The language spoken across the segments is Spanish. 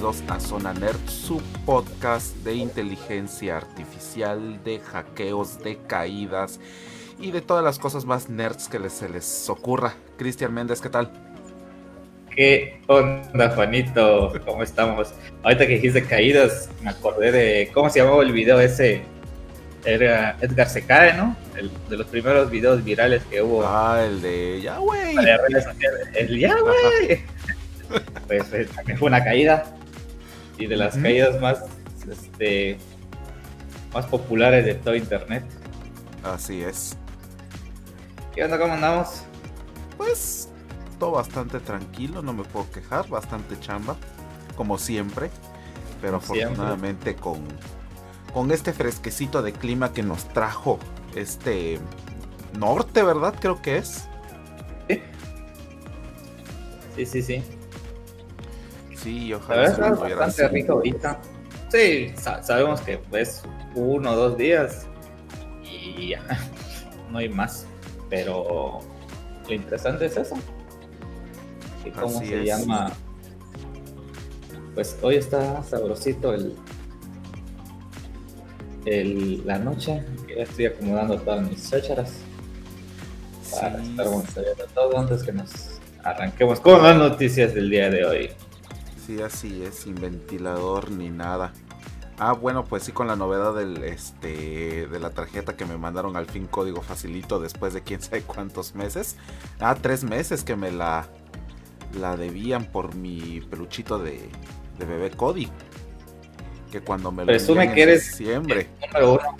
Bienvenidos a Zona Nerd, su podcast de inteligencia artificial, de hackeos, de caídas y de todas las cosas más nerds que les, se les ocurra. Cristian Méndez, ¿qué tal? ¿Qué onda, Juanito? ¿Cómo estamos? Ahorita que dijiste caídas, me acordé de cómo se llamaba el video ese. Era Edgar se cae, ¿no? El, de los primeros videos virales que hubo. Ah, el de ya, güey. El ya, güey. pues, pues, también fue una caída. Y de las caídas más, este, más populares de todo internet. Así es. ¿Qué onda? ¿Cómo andamos? Pues todo bastante tranquilo, no me puedo quejar, bastante chamba, como siempre. Pero afortunadamente con con este fresquecito de clima que nos trajo este norte, ¿verdad? Creo que es. Sí, sí, sí. Sí, ojalá. es bastante rico ahorita. Sí, sabemos que pues uno o dos días y ya, no hay más. Pero lo interesante es eso. ¿Y cómo se llama? Pues hoy está sabrosito el, el, la noche, que ya estoy acomodando todas mis chácharas para estar monitoreando todo antes que nos arranquemos con las noticias del día de hoy. Sí, así es, sin ventilador ni nada. Ah, bueno, pues sí, con la novedad del, este, de la tarjeta que me mandaron al fin código facilito después de quién sabe cuántos meses. Ah, tres meses que me la, la debían por mi peluchito de, de bebé Cody que cuando me lo Presume que eres diciembre. número uno.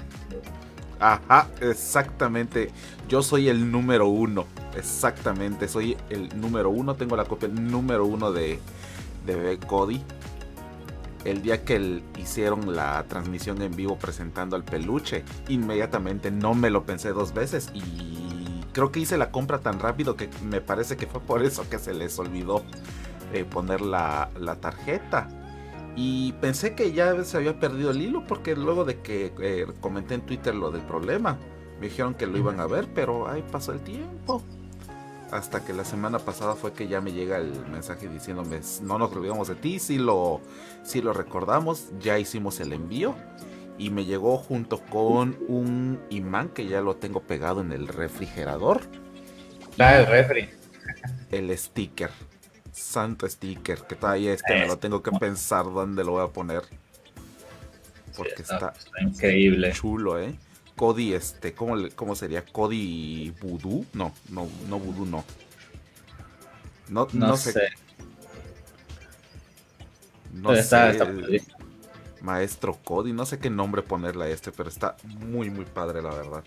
Ajá, exactamente. Yo soy el número uno. Exactamente, soy el número uno. Tengo la copia número uno de, de Cody. El día que hicieron la transmisión en vivo presentando al peluche, inmediatamente no me lo pensé dos veces y creo que hice la compra tan rápido que me parece que fue por eso que se les olvidó eh, poner la, la tarjeta. Y pensé que ya se había perdido el hilo porque luego de que eh, comenté en Twitter lo del problema, me dijeron que lo iban a ver, pero ahí pasó el tiempo. Hasta que la semana pasada fue que ya me llega el mensaje diciéndome, no nos olvidamos de ti, si lo, si lo recordamos, ya hicimos el envío. Y me llegó junto con un imán que ya lo tengo pegado en el refrigerador. Ah, el refri. El sticker santo sticker que todavía este me lo tengo que pensar dónde lo voy a poner. Porque está, increíble. Chulo, ¿eh? Cody, este, ¿cómo, ¿cómo sería? ¿Cody Voodoo? No, no, no Voodoo, no. No, no, sé. No sé. Maestro Cody, no sé qué nombre ponerle a este, pero está muy, muy padre, la verdad.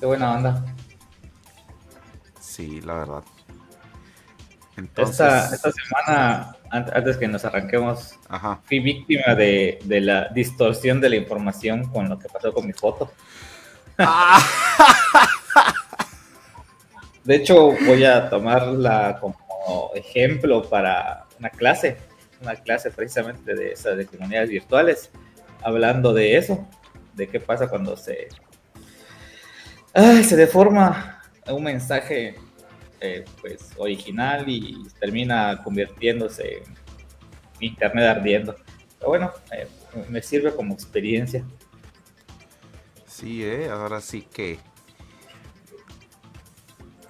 Qué buena onda. Sí, la verdad. Esta, semana, antes que nos arranquemos, fui víctima de, la distorsión de la información con lo que pasó con mi foto. Ah. de hecho, voy a tomarla como ejemplo para una clase, una clase precisamente de esas de comunidades virtuales, hablando de eso, de qué pasa cuando se, se deforma un mensaje eh, pues original y termina convirtiéndose en internet ardiendo. Pero bueno, eh, me sirve como experiencia. Sí, eh, ahora sí que...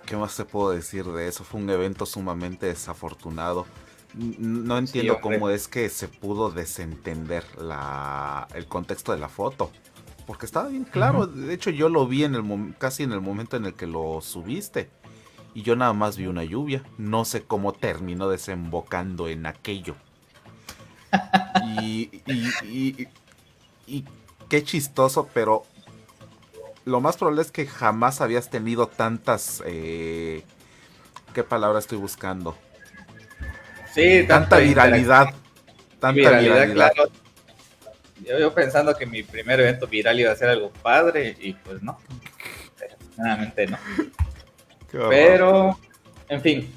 ¿Qué más te puedo decir de eso? Fue un evento sumamente desafortunado. No entiendo cómo es que se pudo desentender la, el contexto de la foto. Porque estaba bien claro. De hecho, yo lo vi en el casi en el momento en el que lo subiste y yo nada más vi una lluvia. No sé cómo terminó desembocando en aquello. Y, y, y, qué chistoso, pero lo más probable es que jamás habías tenido tantas... Eh, ¿Qué palabra estoy buscando? Sí, tanta viralidad. Tanta viralidad. Claro. Yo, pensando que mi primer evento viral iba a ser algo padre y pues no. Claramente no. Pero, en fin,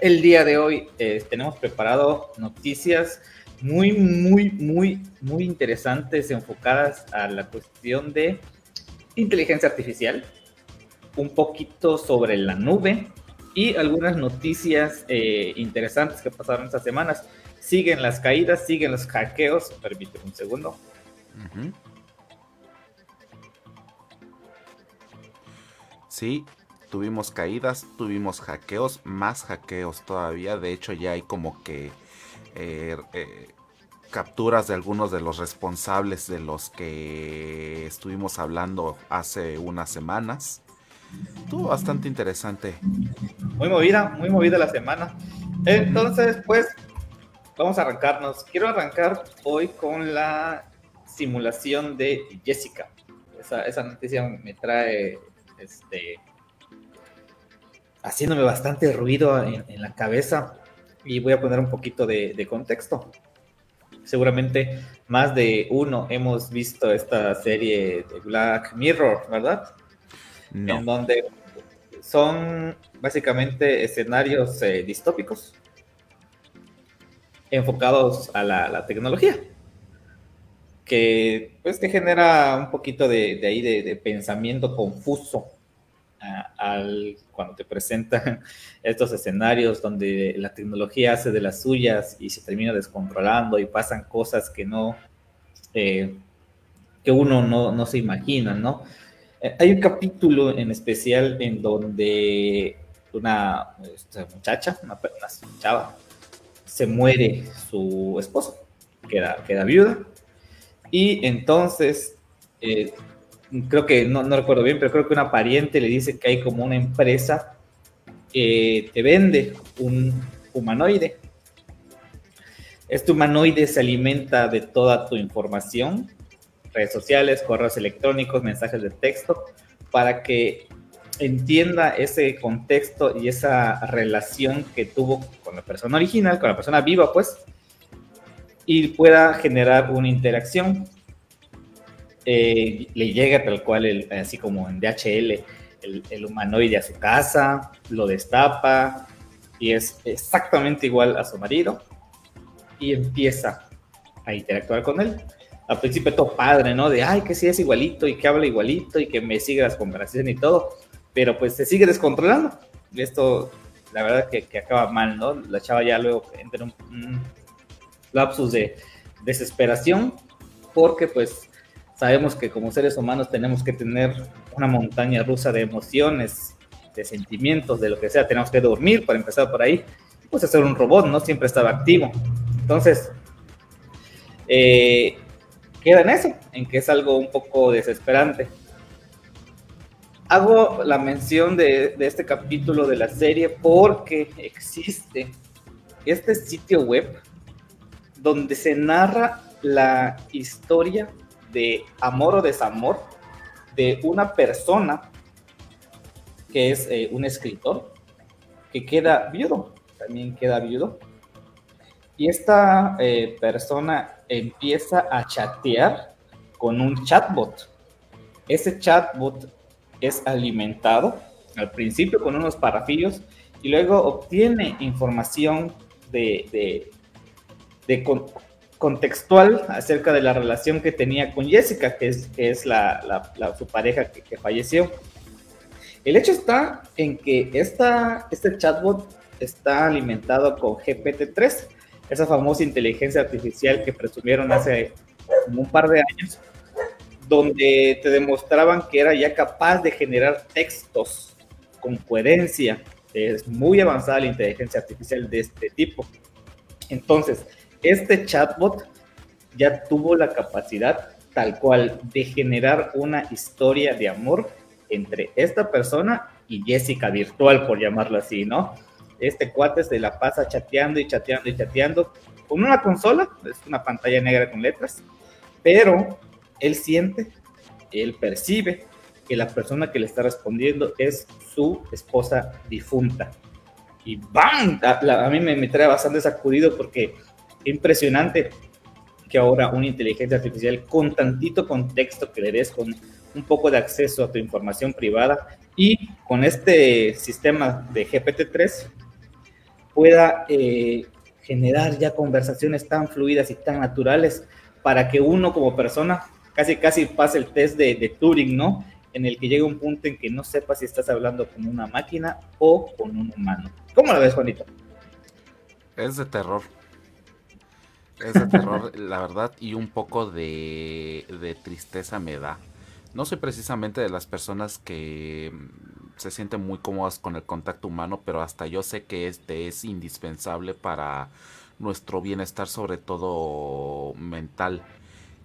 el día de hoy eh, tenemos preparado noticias muy, muy, muy, muy interesantes enfocadas a la cuestión de inteligencia artificial, un poquito sobre la nube y algunas noticias eh, interesantes que pasaron estas semanas. Siguen las caídas, siguen los hackeos. Permíteme un segundo. Sí, tuvimos caídas, tuvimos hackeos, más hackeos todavía. De hecho, ya hay como que eh, eh, capturas de algunos de los responsables de los que estuvimos hablando hace unas semanas. Estuvo bastante interesante. Muy movida, muy movida la semana. Entonces, pues, vamos a arrancarnos. Quiero arrancar hoy con la simulación de Jessica. Esa, noticia me trae este, haciéndome bastante ruido en, la cabeza y voy a poner un poquito de, contexto. Seguramente más de uno hemos visto esta serie de Black Mirror, ¿verdad? En donde son básicamente escenarios eh, distópicos enfocados a la, tecnología que pues que genera un poquito de, ahí de, pensamiento confuso al, cuando te presentan estos escenarios donde la tecnología hace de las suyas y se termina descontrolando y pasan cosas que no, eh, que uno no, no, se imagina, ¿no? Eh, hay un capítulo en especial en donde una muchacha, una, una chava, se muere su esposo, queda, queda viuda, y entonces eh, creo que, no, no, recuerdo bien, pero creo que una pariente le dice que hay como una empresa que te vende un humanoide. Este humanoide se alimenta de toda tu información, redes sociales, correos electrónicos, mensajes de texto, para que entienda ese contexto y esa relación que tuvo con la persona original, con la persona viva, pues, y pueda generar una interacción eh, le llega tal cual, así como en DHL, el, humanoide a su casa, lo destapa y es exactamente igual a su marido y empieza a interactuar con él. Al principio todo padre, ¿no? De, ay, que sí es igualito y que habla igualito y que me sigue las conversaciones y todo, pero pues se sigue descontrolando. Esto, la verdad que, acaba mal, ¿no? La chava ya luego entra en un lapsus de desesperación porque pues Sabemos que como seres humanos tenemos que tener una montaña rusa de emociones, de sentimientos, de lo que sea. Tenemos que dormir para empezar por ahí. Pues hacer un robot, ¿no? Siempre estaba activo. Entonces, eh, queda en eso, en que es algo un poco desesperante. Hago la mención de, de este capítulo de la serie porque existe este sitio web donde se narra la historia de amor o desamor de una persona que es eh, un escritor que queda viudo, también queda viudo. Y esta eh, persona empieza a chatear con un chatbot. Ese chatbot es alimentado al principio con unos parrafillos y luego obtiene información de, de, de, contextual acerca de la relación que tenía con Jessica, que es, que es la, su pareja que, falleció. El hecho está en que esta, este chatbot está alimentado con GPT-3, esa famosa inteligencia artificial que presumieron hace un par de años, donde te demostraban que era ya capaz de generar textos con coherencia. Es muy avanzada la inteligencia artificial de este tipo. Entonces, este chatbot ya tuvo la capacidad tal cual de generar una historia de amor entre esta persona y Jessica virtual, por llamarlo así, ¿no? Este cuate se la pasa chateando y chateando y chateando con una consola, es una pantalla negra con letras, pero él siente, él percibe que la persona que le está respondiendo es su esposa difunta. Y ¡bam! A, mí me, me trae bastante sacudido porque impresionante que ahora una inteligencia artificial con tantito contexto que le des, con un poco de acceso a tu información privada y con este sistema de GPT-3 pueda eh, generar ya conversaciones tan fluidas y tan naturales para que uno como persona casi casi pase el test de, de Turing, ¿no? en el que llega un punto en que no sepas si estás hablando con una máquina o con un humano. ¿Cómo lo ves, Juanito? Es de terror. Es de terror, la verdad, y un poco de, de tristeza me da. No soy precisamente de las personas que se sienten muy cómodas con el contacto humano, pero hasta yo sé que este es indispensable para nuestro bienestar, sobre todo mental.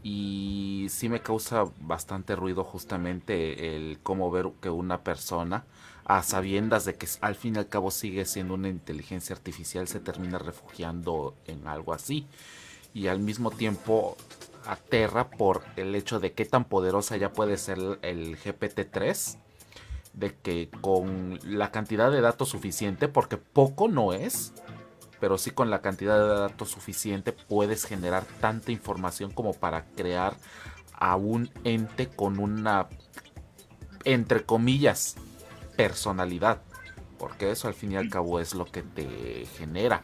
Y sí me causa bastante ruido justamente el cómo ver que una persona, a sabiendas de que al fin y al cabo sigue siendo una inteligencia artificial, se termina refugiando en algo así. Y al mismo tiempo aterra por el hecho de qué tan poderosa ya puede ser el GPT-3 de que con la cantidad de datos suficiente, porque poco no es, pero sí con la cantidad de datos suficiente puedes generar tanta información como para crear a un ente con una, entre comillas, personalidad. Porque eso al fin y al cabo es lo que te genera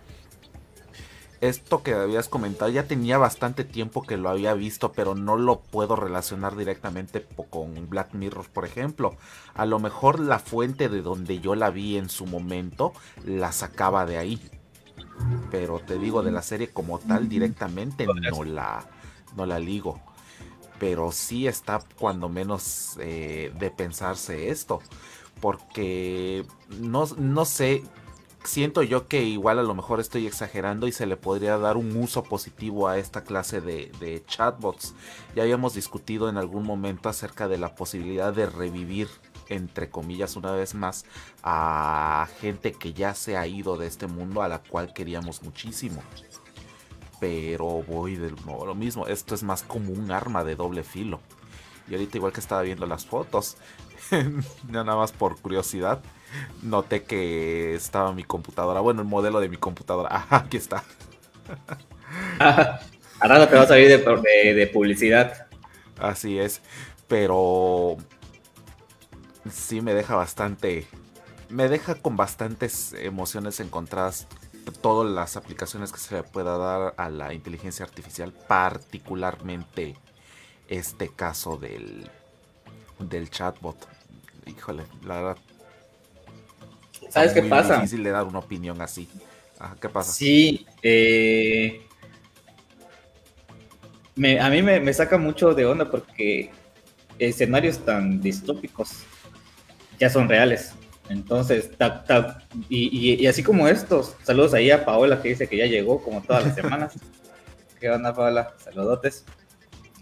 esto que habías comentado ya tenía bastante tiempo que lo había visto, pero no lo puedo relacionar directamente con Black Mirror, por ejemplo. A lo mejor la fuente de donde yo la vi en su momento la sacaba de ahí. Pero te digo, de la serie como tal directamente no la, no la ligo. Pero sí está cuando menos eh, de pensarse esto. Porque no, no sé, siento yo que igual a lo mejor estoy exagerando y se le podría dar un uso positivo a esta clase de, chatbots. Ya habíamos discutido en algún momento acerca de la posibilidad de revivir, entre comillas, una vez más, a gente que ya se ha ido de este mundo a la cual queríamos muchísimo. Pero voy de nuevo lo mismo, esto es más como un arma de doble filo. Y ahorita igual que estaba viendo las fotos, nada más por curiosidad, noté que estaba mi computadora. Bueno, el modelo de mi computadora. Ajá, aquí está. ahora te vas a ir de, publicidad. Así es. Pero sí me deja bastante. Me deja con bastantes emociones encontradas todas las aplicaciones que se le pueda dar a la inteligencia artificial, particularmente este caso del, del chatbot. Híjole, la verdad ¿Sabes qué pasa? Es difícil de dar una opinión así. ¿Qué pasa? Sí, eh, a mí me, saca mucho de onda porque escenarios tan distópicos ya son reales. Entonces, y, así como estos, saludos ahí a Paola que dice que ya llegó como todas las semanas. ¿Qué onda, Paola? Saludotes.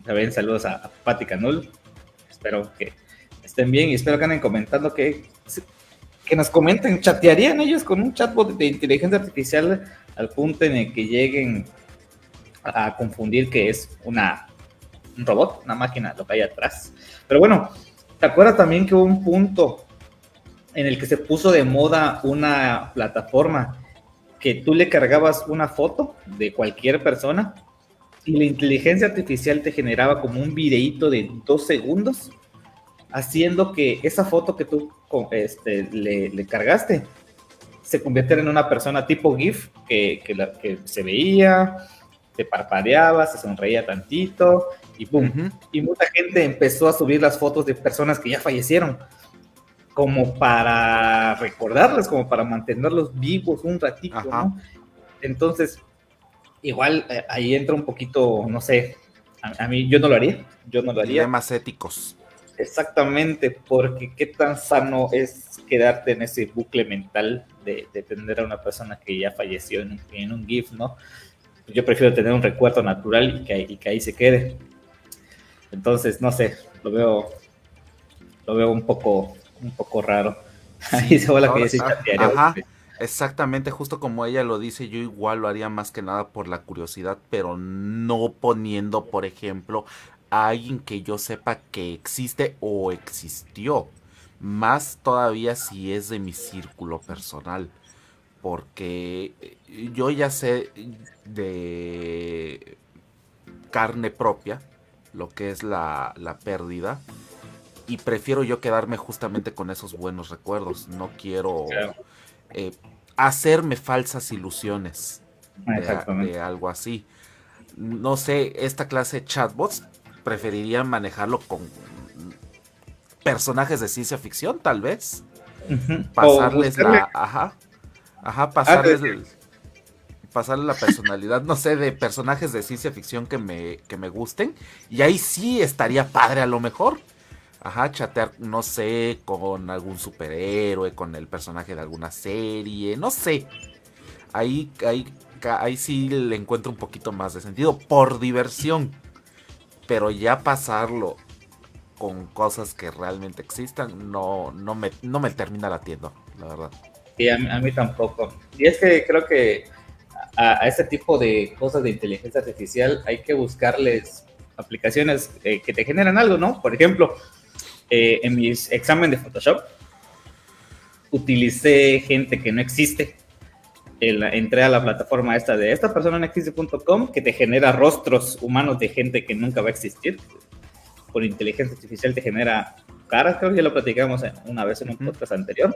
También saludos a, a Patti Canul. Espero que estén bien y espero que anden comentando que que nos comenten, chatearían ellos con un chatbot de inteligencia artificial al punto en el que lleguen a confundir que es una, un robot, una máquina, lo que hay atrás. Pero bueno, ¿te acuerdas también que hubo un punto en el que se puso de moda una plataforma que tú le cargabas una foto de cualquier persona y la inteligencia artificial te generaba como un videíto de dos segundos haciendo que esa foto que tú este, le, cargaste se convirtiera en una persona tipo GIF que, que, se veía, te parpadeaba, se sonreía tantito y boom. Y mucha gente empezó a subir las fotos de personas que ya fallecieron como para recordarlas, como para mantenerlos vivos un ratito, ¿no? Entonces, igual eh, ahí entra un poquito, no sé, a, mí yo no lo haría, yo no lo haría. más éticos. Exactamente, porque qué tan sano es quedarte en ese bucle mental de, tener a una persona que ya falleció en, un GIF, ¿no? Yo prefiero tener un recuerdo natural y que, que ahí se quede. Entonces, no sé, lo veo, lo veo un poco, un poco raro. ahí se va la que dice Ajá, exactamente, justo como ella lo dice, yo igual lo haría más que nada por la curiosidad, pero no poniendo, por ejemplo, alguien que yo sepa que existe o existió. Más todavía si es de mi círculo personal. Porque eh, yo ya sé de carne propia lo que es la, pérdida. Y prefiero yo quedarme justamente con esos buenos recuerdos. No quiero eh, hacerme falsas ilusiones de, de, algo así. No sé, esta clase de chatbots preferiría manejarlo con personajes de ciencia ficción, tal vez. Pasarles la. Ajá. Ajá, ah, pasarles. pasarle la personalidad, no sé, de personajes de ciencia ficción que me, que me gusten. Y ahí sí estaría padre a lo mejor. Ajá, chatear, no sé, con algún superhéroe, con el personaje de alguna serie, no sé. Ahí, ahí, ahí sí le encuentro un poquito más de sentido, por diversión. Pero ya pasarlo con cosas que realmente existan, no, no, me, no me termina latiendo, la verdad. Sí, a mí, tampoco. Y es que creo que a, este tipo de cosas de inteligencia artificial hay que buscarles aplicaciones eh, que te generan algo, ¿no? Por ejemplo, eh, en mis examen de Photoshop utilicé gente que no existe. Entré a la plataforma esta de esta persona no existe.com que te genera rostros humanos de gente que nunca va a existir. Por inteligencia artificial te genera caras, creo que ya lo platicamos una vez en un podcast anterior.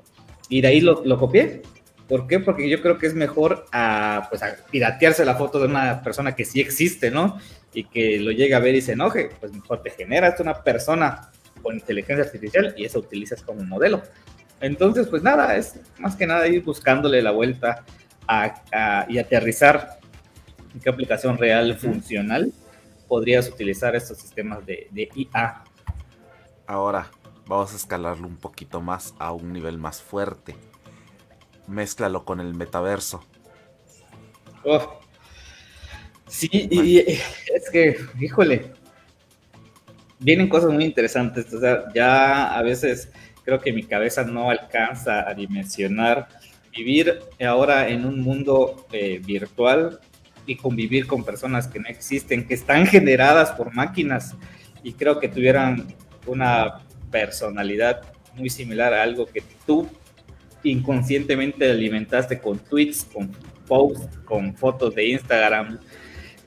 Y de ahí lo, lo copié. ¿Por qué? Porque yo creo que es mejor a, pues, a piratearse la foto de una persona que sí existe, ¿no? Y que lo llegue a ver y se enoje. Pues mejor te generas una persona con inteligencia artificial y eso utilizas como modelo. Entonces, pues nada, es más que nada ir buscándole la vuelta a, y aterrizar en qué aplicación real funcional podrías utilizar estos sistemas de, de IA. Ahora, vamos a escalarlo un poquito más a un nivel más fuerte. Mézclalo con el metaverso. Oh. Sí, y es que, híjole, vienen cosas muy interesantes. O sea, ya a veces creo que mi cabeza no alcanza a dimensionar vivir ahora en un mundo eh, virtual y convivir con personas que no existen, que están generadas por máquinas y creo que tuvieran una personalidad muy similar a algo que tú inconscientemente alimentaste con tweets, con posts, con fotos de Instagram,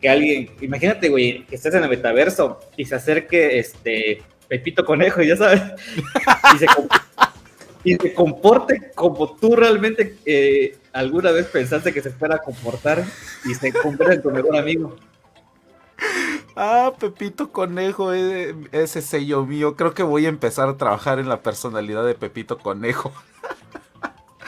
que alguien, imagínate, güey, que estés en el metaverso y se acerque este Pepito Conejo, ya sabes, y se, comporte como tú realmente eh, alguna vez pensaste que se fuera a comportar y se convierte en tu mejor amigo. Ah, Pepito Conejo, eh, ese sello mío. Creo que voy a empezar a trabajar en la personalidad de Pepito Conejo.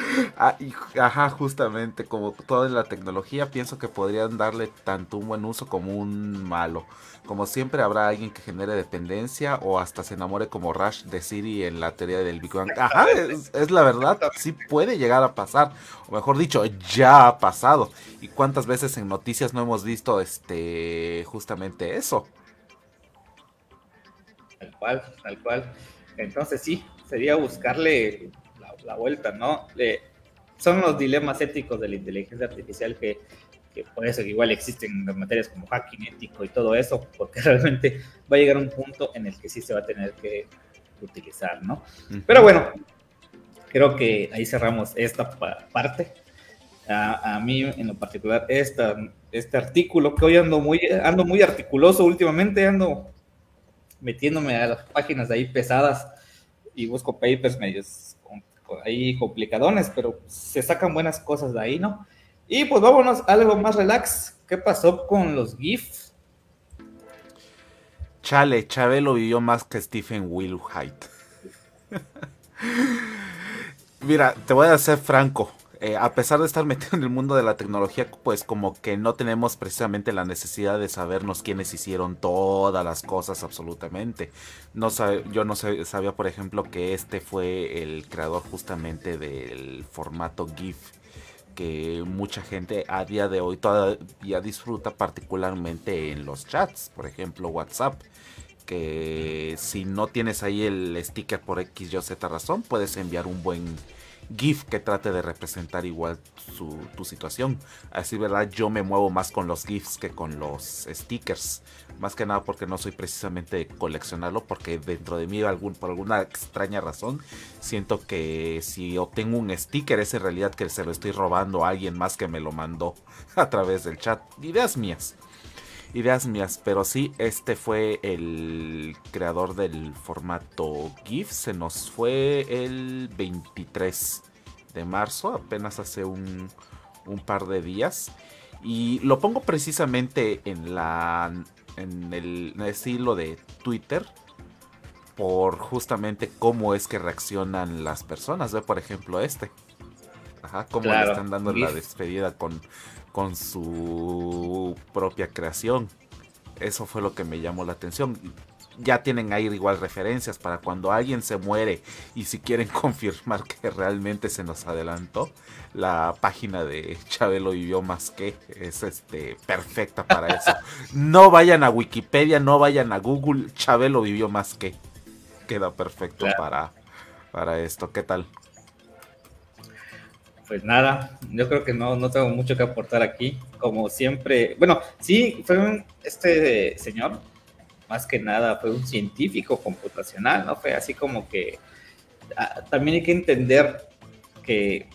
Ah, ajá, justamente, como toda la tecnología, pienso que podrían darle tanto un buen uso como un malo. Como siempre habrá alguien que genere dependencia o hasta se enamore como Rush de Siri en la teoría del Big Bang. Ajá, es, la verdad, sí puede llegar a pasar. O mejor dicho, ya ha pasado. ¿Y cuántas veces en noticias no hemos visto este justamente eso? Tal cual, tal cual. Entonces sí, sería buscarle la vuelta, ¿no? son los dilemas éticos de la inteligencia artificial que, que por eso igual existen las materias como hacking ético y todo eso, porque realmente va a llegar un punto en el que sí se va a tener que utilizar, ¿no? Pero bueno, creo que ahí cerramos esta parte. A, mí en lo particular, esta, este artículo, que hoy ando muy, ando muy articuloso últimamente, ando metiéndome a las páginas de ahí pesadas y busco papers medios ahí complicadones, pero se sacan buenas cosas de ahí, ¿no? Y pues vámonos a algo más relax. ¿Qué pasó con los GIFs? Chale, Chabelo vivió más que Stephen Wilhite. Mira, te voy a ser franco. Eh, a pesar de estar metido en el mundo de la tecnología, pues como que no tenemos precisamente la necesidad de sabernos quiénes hicieron todas las cosas absolutamente. No yo no sabía, por ejemplo, que este fue el creador justamente del formato GIF que mucha gente a día de hoy todavía disfruta particularmente en los chats, por ejemplo WhatsApp que si no tienes ahí el sticker por X, Y Z razón, puedes enviar un buen GIF que trate de representar igual tu situación. Así, ¿verdad? Yo me muevo más con los GIFs que con los stickers. Más que nada porque no soy precisamente coleccionarlo, porque dentro de mí, algún, por alguna extraña razón, siento que si obtengo un sticker es en realidad que se lo estoy robando a alguien más que me lo mandó a través del chat. Ideas mías ideas mías, pero sí, este fue el creador del formato GIF. Se nos fue el 23 de marzo, apenas hace un, un par de días. Y lo pongo precisamente en la en el, estilo de Twitter. por justamente cómo es que reaccionan las personas. Ve, por ejemplo, este. Ajá, cómo le están dando la despedida con, con su propia creación. Eso fue lo que me llamó la atención ya tienen ahí igual referencias para cuando alguien se muere y si quieren confirmar que realmente se nos adelantó, la página de Chabelo vivió más que es este perfecta para eso. No vayan a Wikipedia, no vayan a Google, Chabelo vivió más que. Queda perfecto para, para esto. ¿Qué tal? Pues nada, yo creo que no, no tengo mucho que aportar aquí. Como siempre, bueno, sí, fue un, este señor, más que nada fue un científico computacional, ¿no? Fue así como que ah, también hay que entender que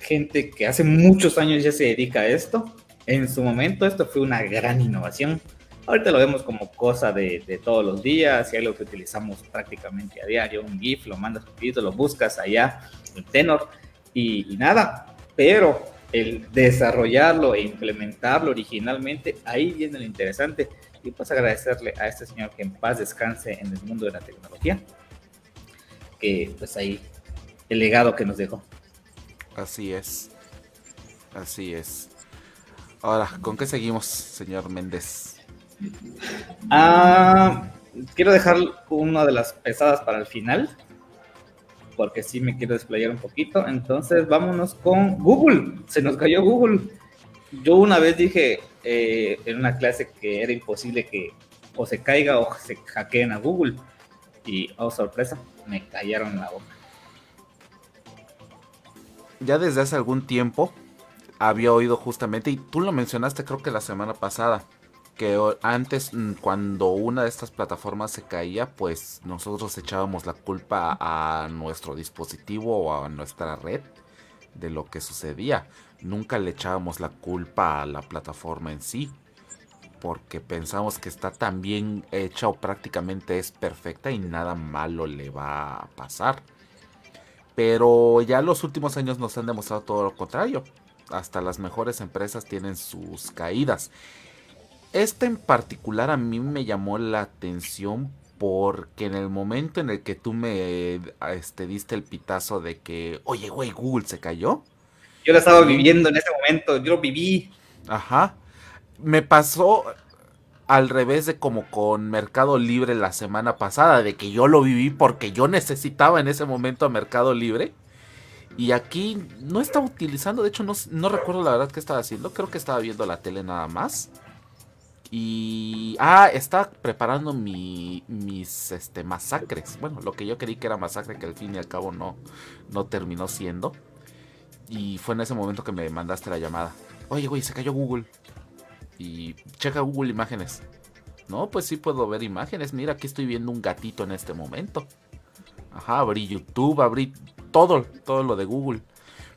gente que hace muchos años ya se dedica a esto, en su momento esto fue una gran innovación. Ahorita lo vemos como cosa de, todos los días y algo que utilizamos prácticamente a diario. Un GIF, lo mandas un lo buscas allá en Tenor y, y nada. Pero el desarrollarlo e implementarlo originalmente, ahí viene lo interesante y pues agradecerle a este señor que en paz descanse en el mundo de la tecnología, que pues ahí el legado que nos dejó. Así es, así es. Ahora, ¿con qué seguimos, señor Méndez? Ah, quiero dejar una de las pesadas para el final, porque sí me quiero desplayar un poquito. Entonces, vámonos con Google. Se nos cayó Google. Yo una vez dije, eh, en una clase que era imposible que o se caiga o se hackeen a Google. Y, oh sorpresa, me callaron la boca. Ya desde hace algún tiempo había oído justamente, y tú lo mencionaste creo que la semana pasada, que antes mm, cuando una de estas plataformas se caía, pues nosotros echábamos la culpa a nuestro dispositivo o a nuestra red de lo que sucedía nunca le echábamos la culpa a la plataforma en sí, porque pensamos que está tan bien hecha o prácticamente es perfecta y nada malo le va a pasar. Pero ya los últimos años nos han demostrado todo lo contrario. Hasta las mejores empresas tienen sus caídas. Esta en particular a mí me llamó la atención porque en el momento en el que tú me este, diste el pitazo de que, oye, güey, Google se cayó, yo lo estaba viviendo en ese momento, yo lo viví. Ajá. Me pasó al revés de como con Mercado Libre la semana pasada, de que yo lo viví porque yo necesitaba en ese momento a Mercado Libre. Y aquí no estaba utilizando, de hecho no, no recuerdo la verdad qué estaba haciendo, creo que estaba viendo la tele nada más. Y. Ah, estaba preparando mi, mis este, masacres. Bueno, lo que yo creí que era masacre, que al fin y al cabo no, no terminó siendo. Y fue en ese momento que me mandaste la llamada. Oye, güey, se cayó Google. Y checa Google Imágenes. No, pues sí puedo ver imágenes. Mira, aquí estoy viendo un gatito en este momento. Ajá, abrí YouTube, abrí todo, todo lo de Google.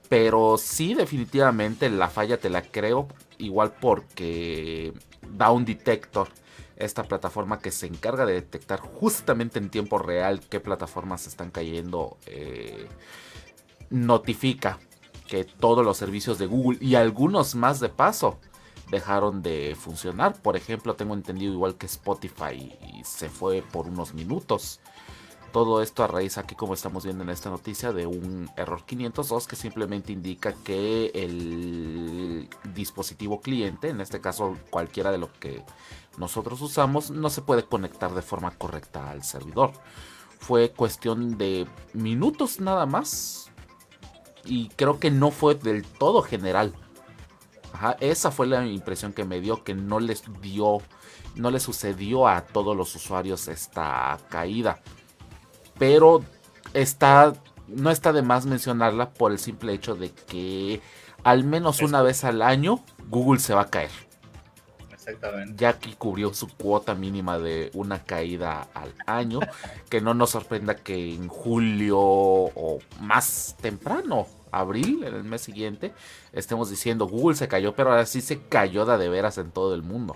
Pero sí, definitivamente la falla te la creo. Igual porque Down Detector, esta plataforma que se encarga de detectar justamente en tiempo real qué plataformas están cayendo, eh, notifica que todos los servicios de Google y algunos más de paso dejaron de funcionar. Por ejemplo, tengo entendido igual que Spotify se fue por unos minutos. Todo esto a raíz aquí como estamos viendo en esta noticia de un error 502 que simplemente indica que el dispositivo cliente, en este caso cualquiera de lo que nosotros usamos, no se puede conectar de forma correcta al servidor. Fue cuestión de minutos nada más y creo que no fue del todo general. esa fue la impresión que me dio que no les dio, no le sucedió a todos los usuarios esta caída. Pero está, no está de más mencionarla por el simple hecho de que al menos una vez al año Google se va a caer. Ya que cubrió su cuota mínima de una caída al año. que no nos sorprenda que en julio o más temprano, abril, en el mes siguiente, estemos diciendo Google se cayó, pero ahora sí se cayó de, veras en todo el mundo.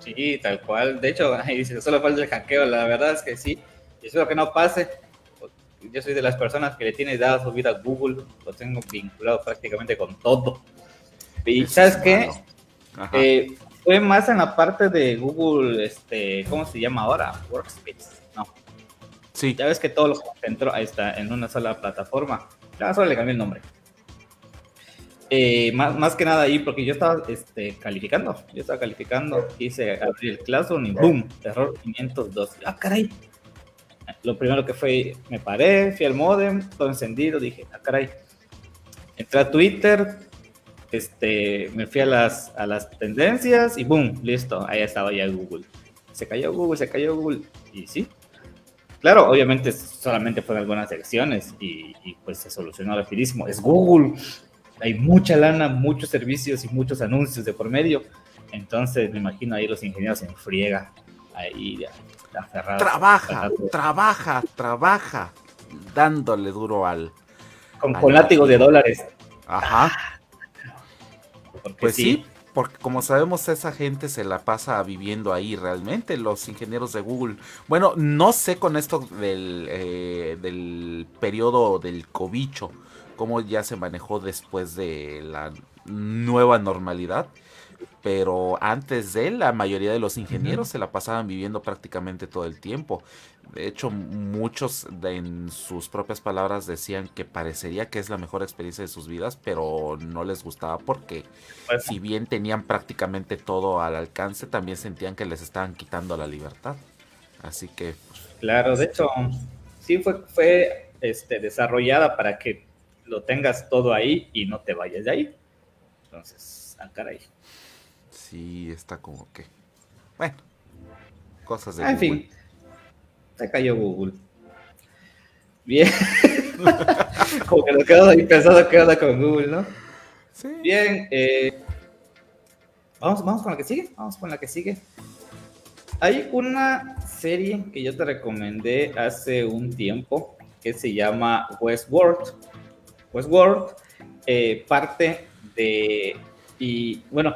Sí, tal cual. De hecho, ahí dice, solo falta el hackeo. La verdad es que sí. Y espero que no pase. Yo soy de las personas que le tiene dada su vida a Google. Lo tengo vinculado prácticamente con todo. Y ¿sabes qué? Eh, fue más en la parte de Google, este, ¿cómo se llama ahora? Workspace. No. Sí. Ya ves que todo lo concentró, ahí está, en una sola plataforma. Ya solo le cambié el nombre. Eh, más, más, que nada ahí, porque yo estaba este, calificando, yo estaba calificando, hice abrir el Classroom y ¡boom! Error 502. ¡Ah, caray! Lo primero que fue, me paré, fui al modem, todo encendido, dije, ¡ah, caray! Entré a Twitter, este, me fui a las, a las tendencias y ¡boom! Listo, ahí estaba ya Google. Se cayó Google, se cayó Google. Y sí, Claro, obviamente solamente fueron algunas secciones y, pues se solucionó rapidísimo. Es Google, hay mucha lana, muchos servicios y muchos anuncios de por medio. Entonces me imagino ahí los ingenieros en friega, ahí ya, Trabaja, trabaja, trabaja, dándole duro al... Con, con látigo de dólares. Ajá. pues sí. porque como sabemos esa gente se la pasa viviendo ahí realmente, los ingenieros de Google. Bueno, no sé con esto del, eh, del periodo del cobicho, cómo ya se manejó después de la nueva normalidad. Pero antes de él, la mayoría de los ingenieros se la pasaban viviendo prácticamente todo el tiempo. De hecho, muchos en sus propias palabras decían que parecería que es la mejor experiencia de sus vidas, pero no les gustaba porque pues si bien tenían prácticamente todo al alcance, también sentían que les estaban quitando la libertad. Así que... Pues, claro, de hecho, sí fue, fue este, desarrollada para que lo tengas todo ahí y no te vayas de ahí. Entonces, al caray. Sí, está como que. Bueno, cosas de. Ah, en fin, se cayó Google. Bien. como que nos quedamos ahí pensando qué onda con Google, ¿no? Sí. Bien, eh, vamos, vamos con la que sigue. Vamos con la que sigue. Hay una serie que yo te recomendé hace un tiempo que se llama Westworld. Westworld, eh, parte de, y bueno,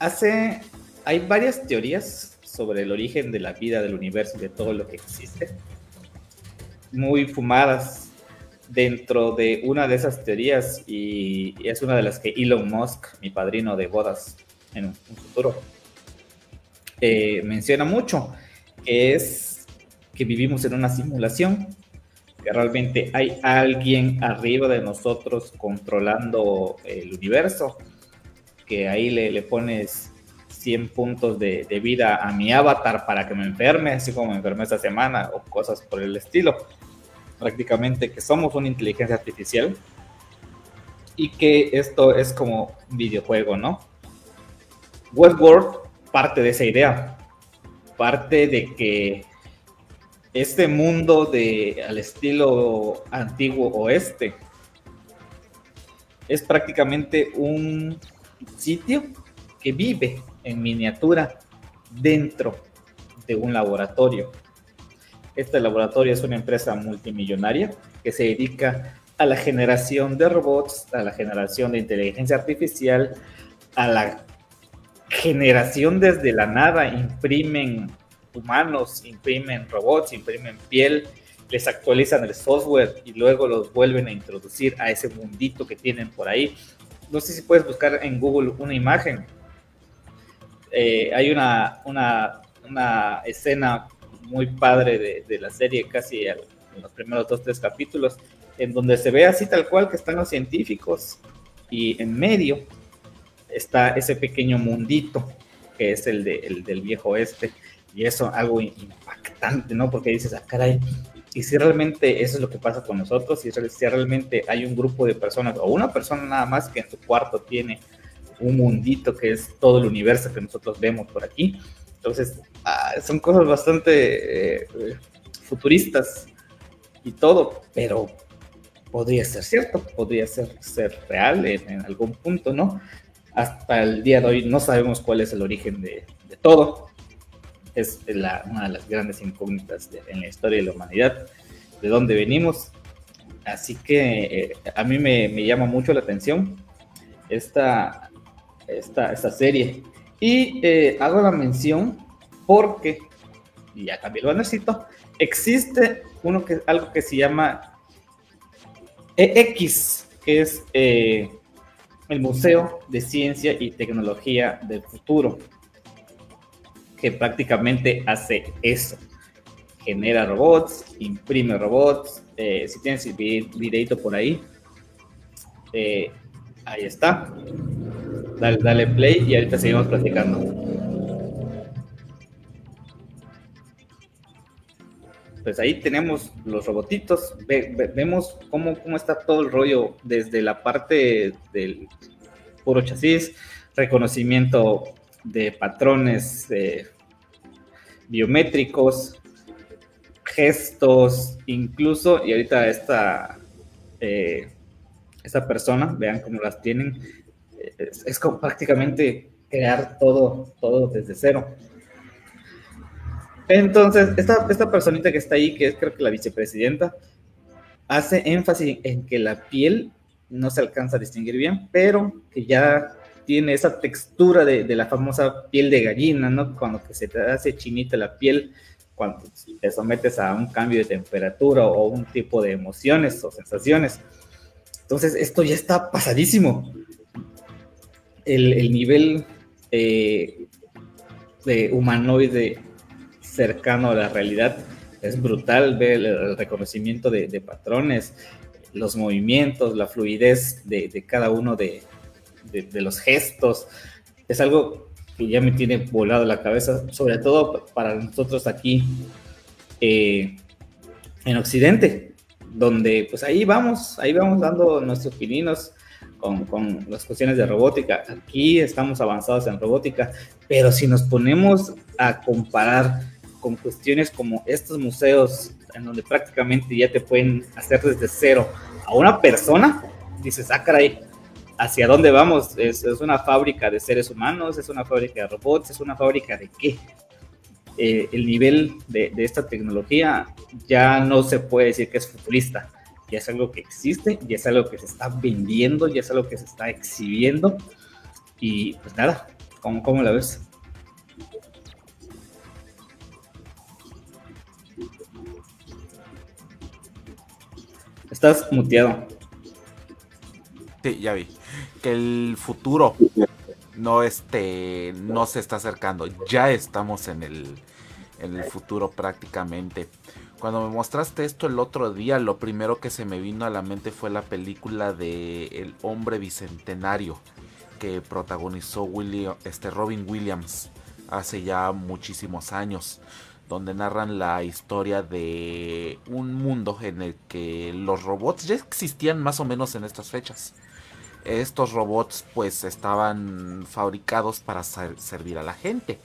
hace, hay varias teorías sobre el origen de la vida, del universo y de todo lo que existe, muy fumadas dentro de una de esas teorías y es una de las que Elon Musk, mi padrino de bodas en un futuro, eh, menciona mucho, es que vivimos en una simulación que realmente hay alguien arriba de nosotros controlando el universo, que ahí le, le pones 100 puntos de, de, vida a mi avatar para que me enferme, así como me enfermé esta semana o cosas por el estilo. Prácticamente que somos una inteligencia artificial y que esto es como videojuego, ¿no? Westworld parte de esa idea, parte de que este mundo de al estilo antiguo oeste es prácticamente un sitio que vive en miniatura dentro de un laboratorio. Este laboratorio es una empresa multimillonaria que se dedica a la generación de robots, a la generación de inteligencia artificial, a la generación desde la nada, imprimen humanos, imprimen robots, imprimen piel, les actualizan el software y luego los vuelven a introducir a ese mundito que tienen por ahí. No sé si puedes buscar en Google una imagen. Eh, hay una, una, una, escena muy padre de, la serie, casi en los primeros dos, tres capítulos, en donde se ve así tal cual que están los científicos y en medio está ese pequeño mundito que es el, de, el del viejo este y eso algo impactante, ¿no? Porque dices, ah, caray, y si realmente eso es lo que pasa con nosotros, si, realmente hay un grupo de personas o una persona nada más que en su cuarto tiene un mundito que es todo el universo que nosotros vemos por aquí. Entonces, ah, son cosas bastante eh, futuristas y todo, pero podría ser cierto, podría ser, ser real en, algún punto, ¿no? Hasta el día de hoy no sabemos cuál es el origen de todo, es una de las grandes incógnitas en la historia de la humanidad, de dónde venimos. Así que eh, a mí me, llama mucho la atención esta, esta, esta serie. Y eh, hago la mención porque, y ya cambié el bannercito, existe uno que, algo que se llama EX, que es eh, el Museo de Ciencia y Tecnología del Futuro que prácticamente hace eso. genera robots, imprime robots. Eh, si tienes el videito por ahí, eh, ahí está. Dale, dale play y ahorita seguimos platicando. pues ahí tenemos los robotitos, vemos cómo, cómo, está todo el rollo desde la parte del puro chasis, reconocimiento de patrones eh, biométricos, gestos, incluso, y ahorita esta, eh, esta persona, vean cómo las tienen, es, como prácticamente crear todo, todo desde cero. Entonces, esta, esta personita que está ahí, que es creo que la vicepresidenta, hace énfasis en que la piel no se alcanza a distinguir bien, pero que ya tiene esa textura de, la famosa piel de gallina, ¿no? Cuando que se te hace chinita la piel, cuando te sometes a un cambio de temperatura o un tipo de emociones o sensaciones. Entonces, esto ya está pasadísimo. El, nivel eh, de humanoide cercano a la realidad. Es brutal ver el reconocimiento de, patrones, los movimientos, la fluidez de, cada uno de, los gestos. Es algo que ya me tiene volado la cabeza, sobre todo para nosotros aquí eh, en Occidente, donde pues ahí vamos, ahí vamos dando nuestros pininos con, con, las cuestiones de robótica. Aquí estamos avanzados en robótica, pero si nos ponemos a comparar con cuestiones como estos museos, en donde prácticamente ya te pueden hacer desde cero a una persona, dices, ah, caray, ¿hacia dónde vamos? ¿Es, una fábrica de seres humanos? ¿Es una fábrica de robots? ¿Es una fábrica de qué? Eh, el nivel de, esta tecnología ya no se puede decir que es futurista, ya es algo que existe, ya es algo que se está vendiendo, ya es algo que se está exhibiendo. Y pues nada, ¿cómo, cómo la ves? Estás muteado. Sí, ya vi. Que el futuro no este no se está acercando. Ya estamos en el, en el futuro prácticamente. Cuando me mostraste esto el otro día, lo primero que se me vino a la mente fue la película de El hombre bicentenario que protagonizó este Robin Williams hace ya muchísimos años donde narran la historia de un mundo en el que los robots ya existían más o menos en estas fechas. Estos robots pues estaban fabricados para servir a la gente,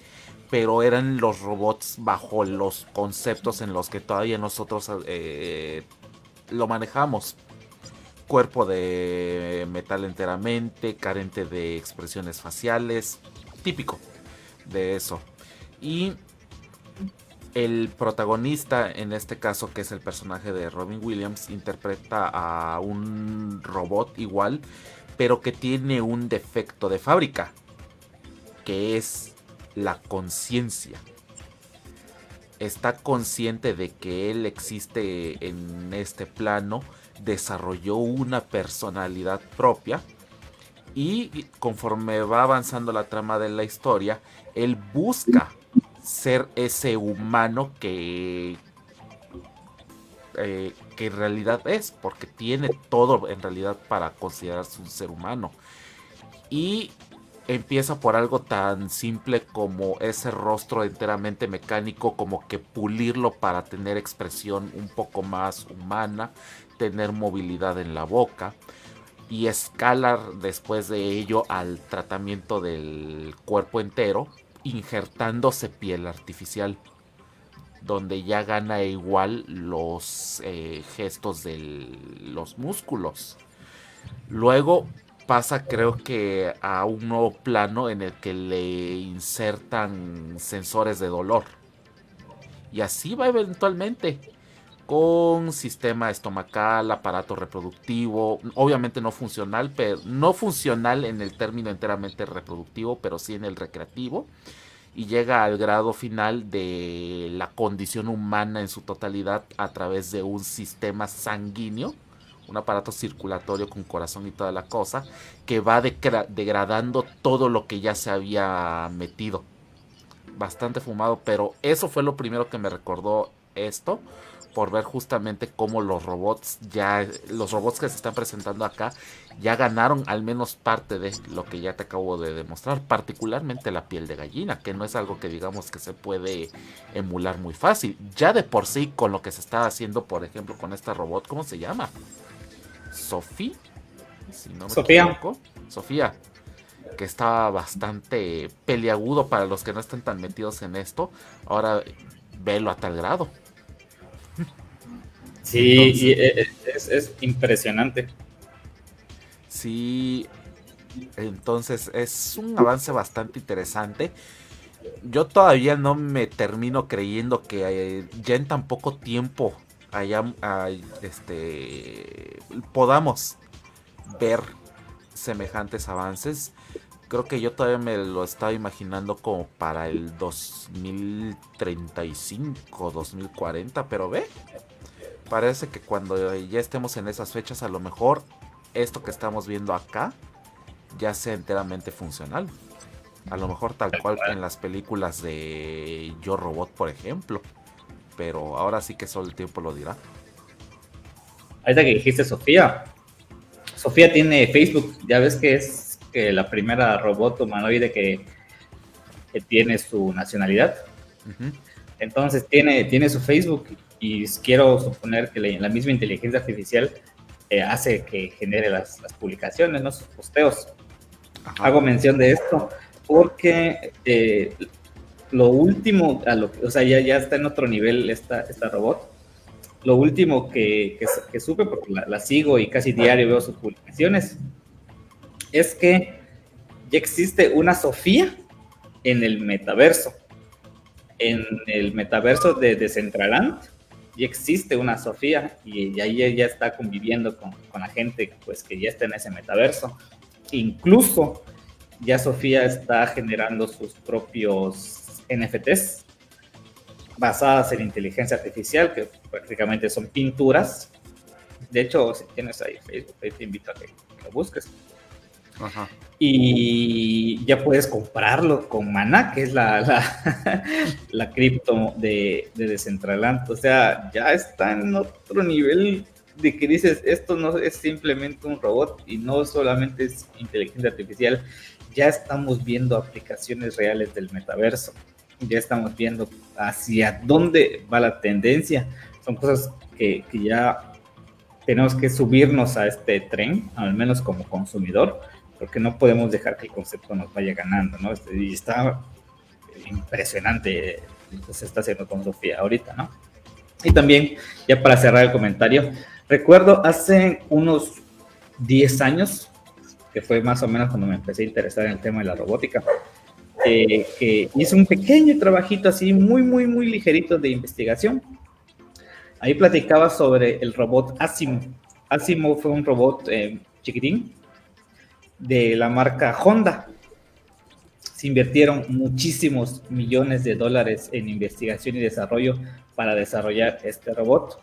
pero eran los robots bajo los conceptos en los que todavía nosotros eh, lo manejamos. Cuerpo de metal enteramente, carente de expresiones faciales, típico de eso. Y el protagonista, en este caso, que es el personaje de Robin Williams, interpreta a un robot igual, pero que tiene un defecto de fábrica, que es la conciencia. Está consciente de que él existe en este plano, desarrolló una personalidad propia y conforme va avanzando la trama de la historia, él busca ser ese humano que, eh, que en realidad es, porque tiene todo en realidad para considerarse un ser humano. Y empieza por algo tan simple como ese rostro enteramente mecánico, como que pulirlo para tener expresión un poco más humana, tener movilidad en la boca y escalar después de ello al tratamiento del cuerpo entero injertándose piel artificial, donde ya gana igual los eh, gestos de los músculos. Luego pasa creo que a un nuevo plano en el que le insertan sensores de dolor. Y así va eventualmente con sistema estomacal, aparato reproductivo, obviamente no funcional, pero no funcional en el término enteramente reproductivo, pero sí en el recreativo y llega al grado final de la condición humana en su totalidad a través de un sistema sanguíneo, un aparato circulatorio con corazón y toda la cosa, que va degradando todo lo que ya se había metido. Bastante fumado, pero eso fue lo primero que me recordó esto por ver justamente cómo los robots ya, los robots que se están presentando acá ya ganaron al menos parte de lo que ya te acabo de demostrar, particularmente la piel de gallina, que no es algo que digamos que se puede emular muy fácil. Ya de por sí con lo que se está haciendo, por ejemplo, con esta robot, ¿cómo se llama? Sofía. Sofía. Sofía que está bastante peliagudo para los que no están tan metidos en esto. Ahora velo a tal grado. Sí, e, e, es, impresionante. Sí, entonces es un avance bastante interesante. Yo todavía no me termino creyendo que eh, ya en tan poco tiempo haya, este, podamos ver semejantes avances. Creo que yo todavía me lo estaba imaginando como para el 2035, 2040, pero ve, parece que cuando ya estemos en esas fechas, a lo mejor esto que estamos viendo acá ya sea enteramente funcional. A lo mejor tal cual en las películas de Yo Robot, por ejemplo. Pero ahora sí que solo el tiempo lo dirá. Ahorita que dijiste Sofía. Sofía tiene Facebook. Ya ves que es la primera robot humanoide que, que tiene su nacionalidad. Entonces tiene, tiene su Facebook y quiero suponer que la, misma inteligencia artificial eh, hace que genere las, publicaciones, ¿no? sus posteos. Hago mención de esto porque eh, lo último, a lo, o sea, ya, ya está en otro nivel esta, esta robot. Lo último que, que, supe, porque la, la, sigo y casi diario veo sus publicaciones, es que ya existe una Sofía en el metaverso. En el metaverso de Decentraland y existe una Sofía y, ahí ella está conviviendo con, la gente pues, que ya está en ese metaverso. Incluso ya Sofía está generando sus propios NFTs basadas en inteligencia artificial, que prácticamente son pinturas. De hecho, si tienes ahí Facebook, te invito a que lo busques. Y ya puedes comprarlo con Mana, que es la, la, cripto de, de Decentraland. O sea, ya está en otro nivel de que dices, esto no es simplemente un robot y no solamente es inteligencia artificial. Ya estamos viendo aplicaciones reales del metaverso. Ya estamos viendo hacia dónde va la tendencia. Son cosas que, que ya tenemos que subirnos a este tren, al menos como consumidor porque no podemos dejar que el concepto nos vaya ganando, ¿no? Este, y está impresionante que se está haciendo con Sofía ahorita, ¿no? Y también, ya para cerrar el comentario, recuerdo hace unos 10 años, que fue más o menos cuando me empecé a interesar en el tema de la robótica, eh, que hice un pequeño trabajito así, muy, muy, muy ligerito de investigación. Ahí platicaba sobre el robot Asimo. Asimo fue un robot eh, chiquitín, de la marca Honda. Se invirtieron muchísimos millones de dólares en investigación y desarrollo para desarrollar este robot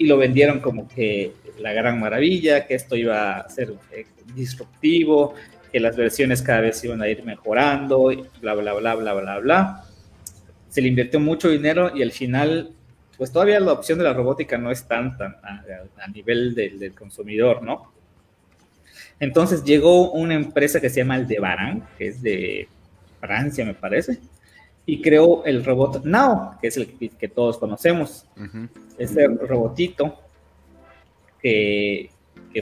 y lo vendieron como que la gran maravilla, que esto iba a ser eh, disruptivo, que las versiones cada vez iban a ir mejorando, bla, bla, bla, bla, bla, bla. Se le invirtió mucho dinero y al final, pues todavía la opción de la robótica no es tanta a, nivel del consumidor, ¿no? Entonces llegó una empresa que se llama Aldebaran, que es de Francia, me parece, y creó el robot Nao, que es el que, todos conocemos. Este robotito que,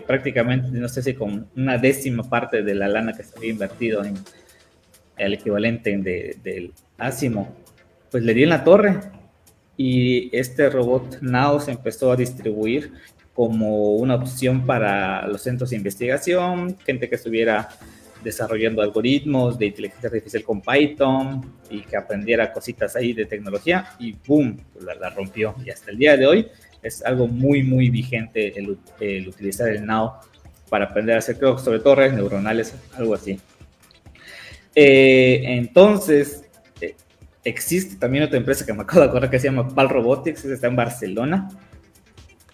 prácticamente, no sé si con una décima parte de la lana que se había invertido en el equivalente del Asimo, pues le dio en la torre. Y este robot Nao se empezó a distribuir como una opción para los centros de investigación, gente que estuviera desarrollando algoritmos de inteligencia artificial con Python y que aprendiera cositas ahí de tecnología y boom, la, rompió. Y hasta el día de hoy es algo muy, muy vigente el, utilizar el Now para aprender a hacer, sobre todo redes neuronales, algo así. Eh, entonces, eh, existe también otra empresa que me acabo de acordar que se llama PAL Robotics, está en Barcelona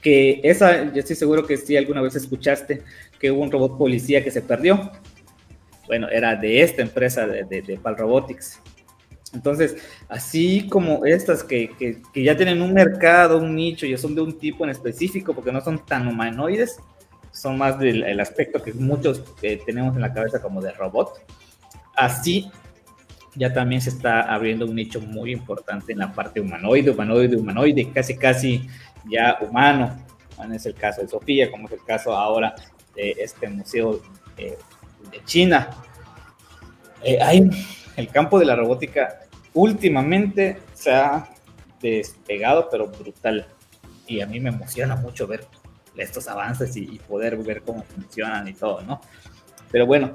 que esa, yo estoy seguro que sí alguna vez escuchaste que hubo un robot policía que se perdió. Bueno, era de esta empresa de, de, PAL Robotics. Entonces, así como estas que, ya tienen un mercado, un nicho, ya son de un tipo en específico, porque no son tan humanoides, son más del aspecto que muchos eh, tenemos en la cabeza como de robot. Así ya también se está abriendo un nicho muy importante en la parte humanoide, humanoide, humanoide, casi, casi ya humano. Bueno, es el caso de Sofía, como es el caso ahora de este museo eh, de China. Eh, hay el campo de la robótica últimamente se ha despegado, pero brutal. Y a mí me emociona mucho ver estos avances y, poder ver cómo funcionan y todo, ¿no? Pero bueno,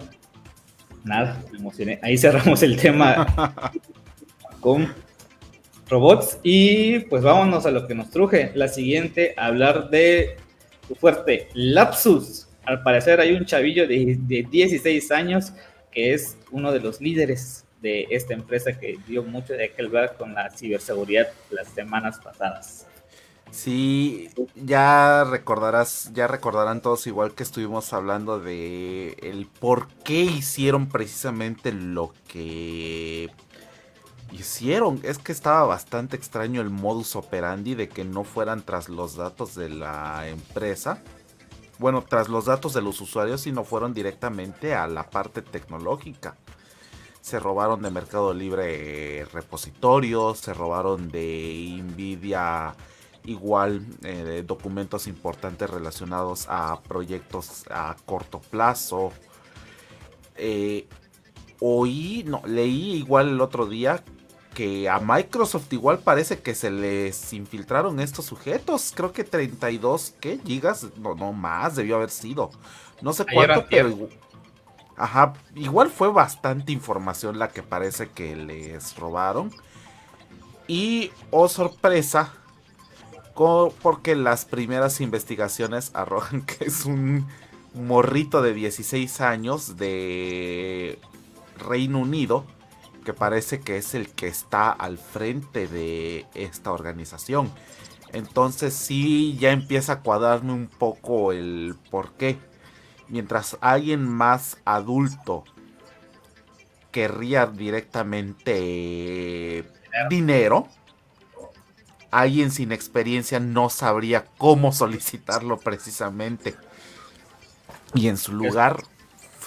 nada, me emocioné. Ahí cerramos el tema con robots y pues vámonos a lo que nos truje. La siguiente, hablar de tu fuerte, Lapsus. Al parecer hay un chavillo de, de 16 años que es uno de los líderes de esta empresa que dio mucho de aquel ver con la ciberseguridad las semanas pasadas. Sí, ya recordarás, ya recordarán todos igual que estuvimos hablando de el por qué hicieron precisamente lo que hicieron. Es que estaba bastante extraño el modus operandi de que no fueran tras los datos de la empresa. Bueno, tras los datos de los usuarios, sino fueron directamente a la parte tecnológica se robaron de Mercado Libre repositorios, se robaron de Nvidia igual eh, documentos importantes relacionados a proyectos a corto plazo. Eh, oí, no, leí igual el otro día que a Microsoft igual parece que se les infiltraron estos sujetos. Creo que 32 ¿qué? gigas, no, no más, debió haber sido. No sé cuánto, pero Ajá, igual fue bastante información la que parece que les robaron. Y, oh sorpresa, porque las primeras investigaciones arrojan que es un morrito de 16 años de Reino Unido, que parece que es el que está al frente de esta organización. Entonces sí, ya empieza a cuadrarme un poco el por qué mientras alguien más adulto querría directamente dinero, alguien sin experiencia no sabría cómo solicitarlo precisamente. Y en su lugar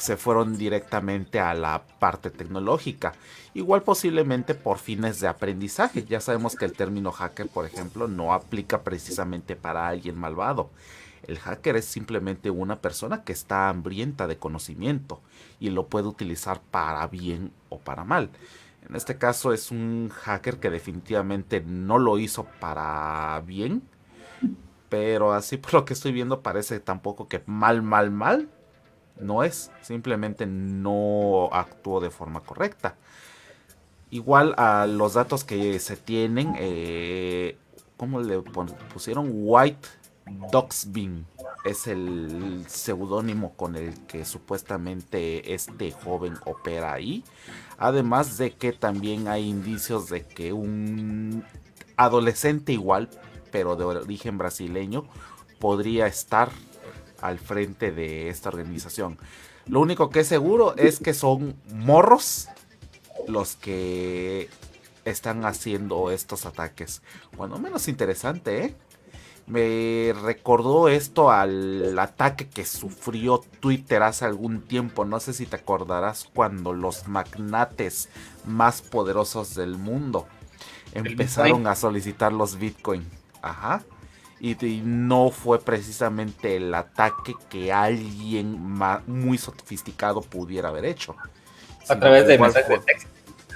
se fueron directamente a la parte tecnológica. Igual posiblemente por fines de aprendizaje. Ya sabemos que el término hacker, por ejemplo, no aplica precisamente para alguien malvado. El hacker es simplemente una persona que está hambrienta de conocimiento y lo puede utilizar para bien o para mal. En este caso es un hacker que definitivamente no lo hizo para bien, pero así por lo que estoy viendo parece tampoco que mal, mal, mal no es. Simplemente no actuó de forma correcta. Igual a los datos que se tienen, eh, ¿cómo le pusieron? White Doxbin es el seudónimo con el que supuestamente este joven opera ahí. Además de que también hay indicios de que un adolescente igual, pero de origen brasileño, podría estar al frente de esta organización. Lo único que es seguro es que son morros los que están haciendo estos ataques. Cuando menos interesante, ¿eh? Me recordó esto al ataque que sufrió Twitter hace algún tiempo. No sé si te acordarás cuando los magnates más poderosos del mundo empezaron a solicitar los Bitcoin. Ajá. Y, no fue precisamente el ataque que alguien muy sofisticado pudiera haber hecho. A través de mensajes de texto.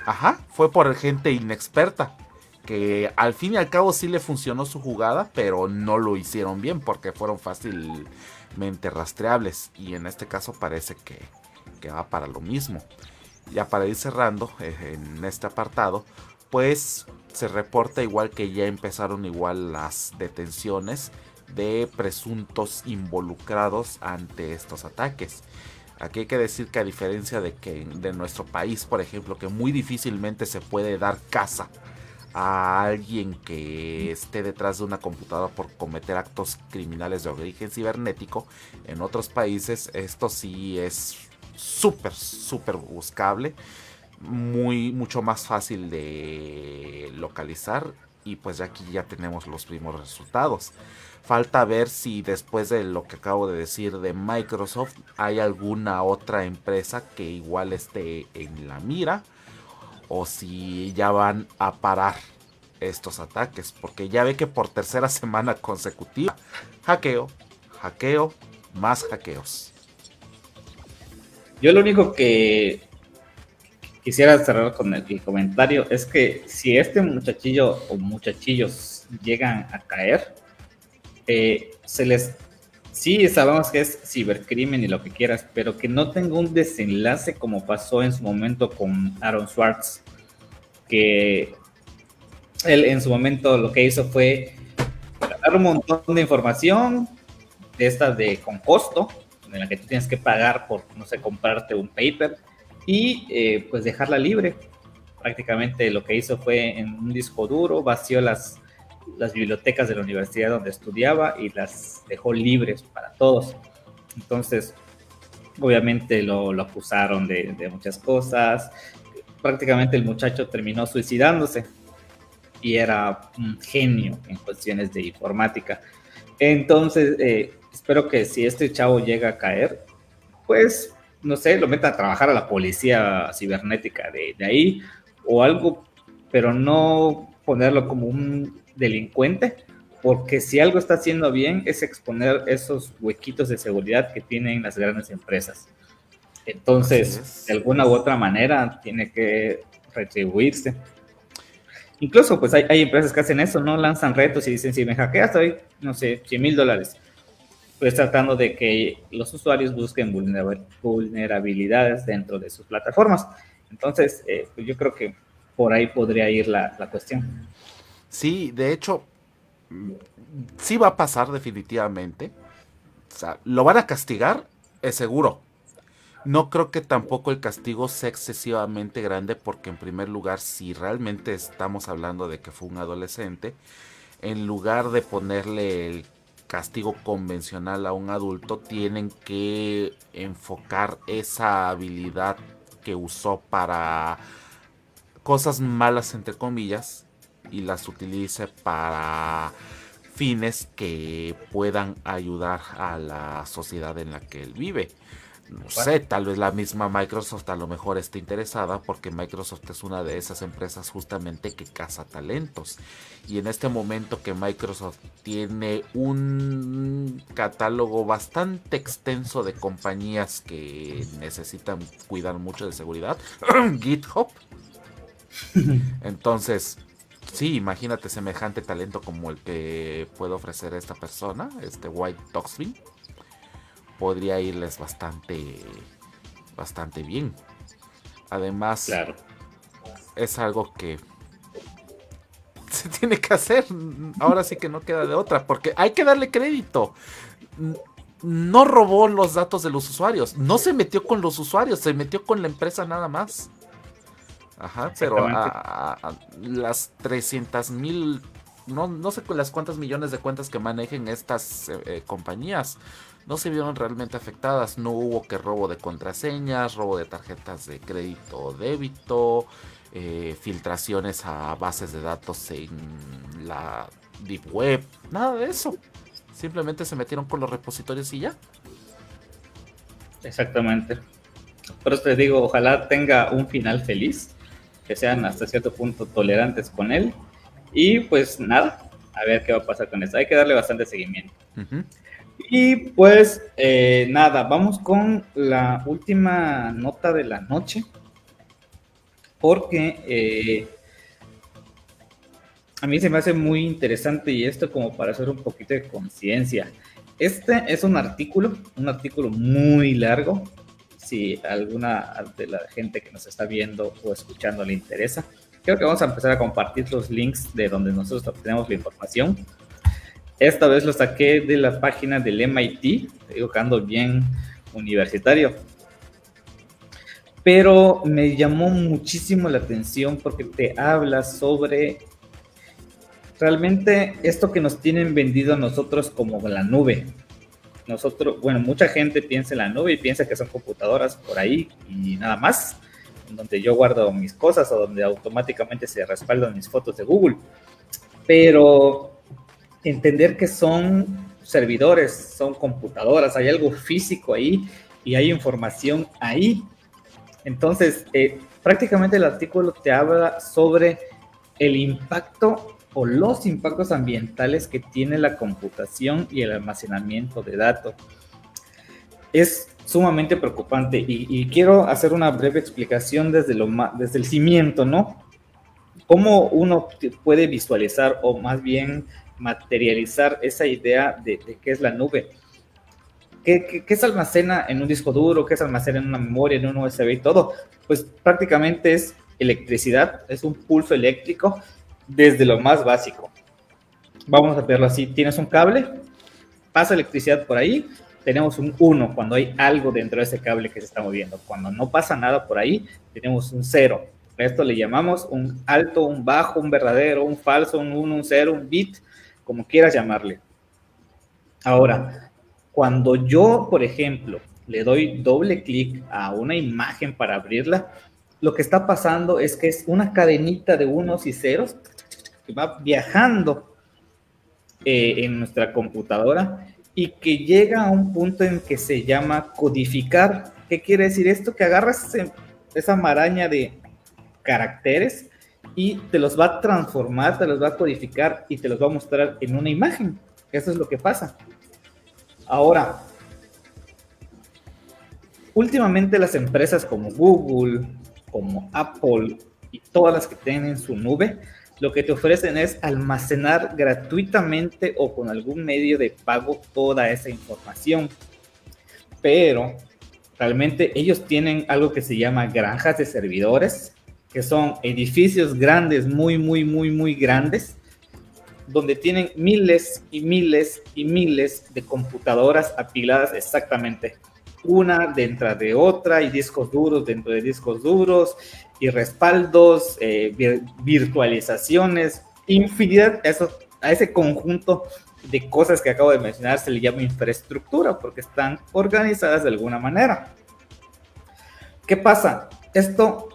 Ajá, fue por gente inexperta que al fin y al cabo sí le funcionó su jugada, pero no lo hicieron bien porque fueron fácilmente rastreables. Y en este caso parece que, va para lo mismo. Ya para ir cerrando eh, en este apartado, pues se reporta igual que ya empezaron igual las detenciones de presuntos involucrados ante estos ataques. Aquí hay que decir que a diferencia de que de nuestro país, por ejemplo, que muy difícilmente se puede dar caza a alguien que esté detrás de una computadora por cometer actos criminales de origen cibernético. En otros países esto sí es súper, súper buscable. Muy mucho más fácil de localizar y pues aquí ya tenemos los primeros resultados. Falta ver si después de lo que acabo de decir de Microsoft hay alguna otra empresa que igual esté en la mira o si ya van a parar estos ataques, porque ya ve que por tercera semana consecutiva, hackeo, hackeo, más hackeos. Yo lo único que quisiera cerrar con el, comentario es que si este muchachillo o muchachillos llegan a caer, eh, se les sí sabemos que es cibercrimen y lo que quieras, pero que no tenga un desenlace como pasó en su momento con Aaron Swartz, que él en su momento lo que hizo fue dar un montón de información de estas de con costo, en la que tú tienes que pagar por, no sé, comprarte un paper y eh, pues dejarla libre. Prácticamente lo que hizo fue en un disco duro, vació las, las bibliotecas de la universidad donde estudiaba y las dejó libres para todos. Entonces, obviamente lo, lo acusaron de, de, muchas cosas. Prácticamente el muchacho terminó suicidándose y era un genio en cuestiones de informática. Entonces, eh, espero que si este chavo llega a caer, pues, no sé, lo meta a trabajar a la policía cibernética de, de ahí o algo, pero no ponerlo como un delincuente, porque si algo está haciendo bien es exponer esos huequitos de seguridad que tienen las grandes empresas. Entonces, de alguna u otra manera, tiene que retribuirse. Incluso, pues hay, hay, empresas que hacen eso, ¿no? Lanzan retos y dicen, si me hackeas, estoy, no sé, 100 mil dólares. Pues tratando de que los usuarios busquen vulnerabilidades dentro de sus plataformas. Entonces, eh, pues yo creo que por ahí podría ir la, la cuestión. Sí, de hecho, sí va a pasar definitivamente. O sea, lo van a castigar, es seguro. No creo que tampoco el castigo sea excesivamente grande porque en primer lugar, si realmente estamos hablando de que fue un adolescente, en lugar de ponerle el castigo convencional a un adulto, tienen que enfocar esa habilidad que usó para cosas malas, entre comillas, y las utilice para fines que puedan ayudar a la sociedad en la que él vive. No sé, tal vez la misma Microsoft a lo mejor esté interesada porque Microsoft es una de esas empresas justamente que caza talentos. Y en este momento que Microsoft tiene un catálogo bastante extenso de compañías que necesitan cuidar mucho de seguridad, GitHub. Entonces, sí, imagínate semejante talento como el que puede ofrecer esta persona, este White Toxville podría irles bastante, bastante bien. Además, es algo que se tiene que hacer. Ahora sí que no queda de otra, porque hay que darle crédito. No robó los datos de los usuarios, no se metió con los usuarios, se metió con la empresa nada más. Ajá, pero a, las 300 mil, no, no sé las cuántas millones de cuentas que manejen estas eh, eh, compañías, no se vieron realmente afectadas. No hubo que robo de contraseñas, robo de tarjetas de crédito o débito, eh, filtraciones a bases de datos en la Deep Web, nada de eso. Simplemente se metieron con los repositorios y ya. Exactamente. Por eso te digo, ojalá tenga un final feliz, que sean hasta cierto punto tolerantes con él. Y pues nada, a ver qué va a pasar con eso. Hay que darle bastante seguimiento. Y pues eh, nada, vamos con la última nota de la noche. Porque eh, a mí se me hace muy interesante y esto como para hacer un poquito de conciencia. Este es un artículo, un artículo muy largo. Si alguna de la gente que nos está viendo o escuchando le interesa, creo que vamos a empezar a compartir los links de donde nosotros obtenemos la información esta vez lo saqué de la página del MIT, digo bien universitario. Pero me llamó muchísimo la atención porque te habla sobre realmente esto que nos tienen vendido a nosotros como la nube. Nosotros, bueno, mucha gente piensa en la nube y piensa que son computadoras por ahí y nada más. donde yo guardo mis cosas o donde automáticamente se respaldan mis fotos de Google. Pero entender que son servidores, son computadoras, hay algo físico ahí y hay información ahí. Entonces, eh, prácticamente el artículo te habla sobre el impacto o los impactos ambientales que tiene la computación y el almacenamiento de datos. Es sumamente preocupante y, quiero hacer una breve explicación desde, lo, desde el cimiento, ¿no? ¿Cómo uno puede visualizar o más bien materializar esa idea de, qué es la nube? ¿Qué, qué, se almacena en un disco duro? ¿Qué se almacena en una memoria, en un USB y todo? Pues prácticamente es electricidad, es un pulso eléctrico desde lo más básico. Vamos a verlo así, tienes un cable, pasa electricidad por ahí, tenemos un 1 cuando hay algo dentro de ese cable que se está moviendo. Cuando no pasa nada por ahí, tenemos un 0. esto le llamamos un alto, un bajo, un verdadero, un falso, un 1, un 0, un bit, como quieras llamarle. Ahora, cuando yo, por ejemplo, le doy doble clic a una imagen para abrirla, lo que está pasando es que es una cadenita de unos y ceros que va viajando eh, en nuestra computadora y que llega a un punto en que se llama codificar. ¿Qué quiere decir esto? Que agarras esa maraña de caracteres y te los va a transformar, te los va a codificar y te los va a mostrar en una imagen. Eso es lo que pasa. Ahora, últimamente las empresas como Google, como Apple y todas las que tienen su nube, lo que te ofrecen es almacenar gratuitamente o con algún medio de pago toda esa información. Pero realmente ellos tienen algo que se llama granjas de servidores, que son edificios grandes, muy, muy, muy, muy grandes, donde tienen miles y miles y miles de computadoras apiladas exactamente una dentro de otra y discos duros dentro de discos duros y respaldos, eh, virtualizaciones, infinidad, eso, a ese conjunto de cosas que acabo de mencionar se le llama infraestructura porque están organizadas de alguna manera. ¿Qué pasa? Esto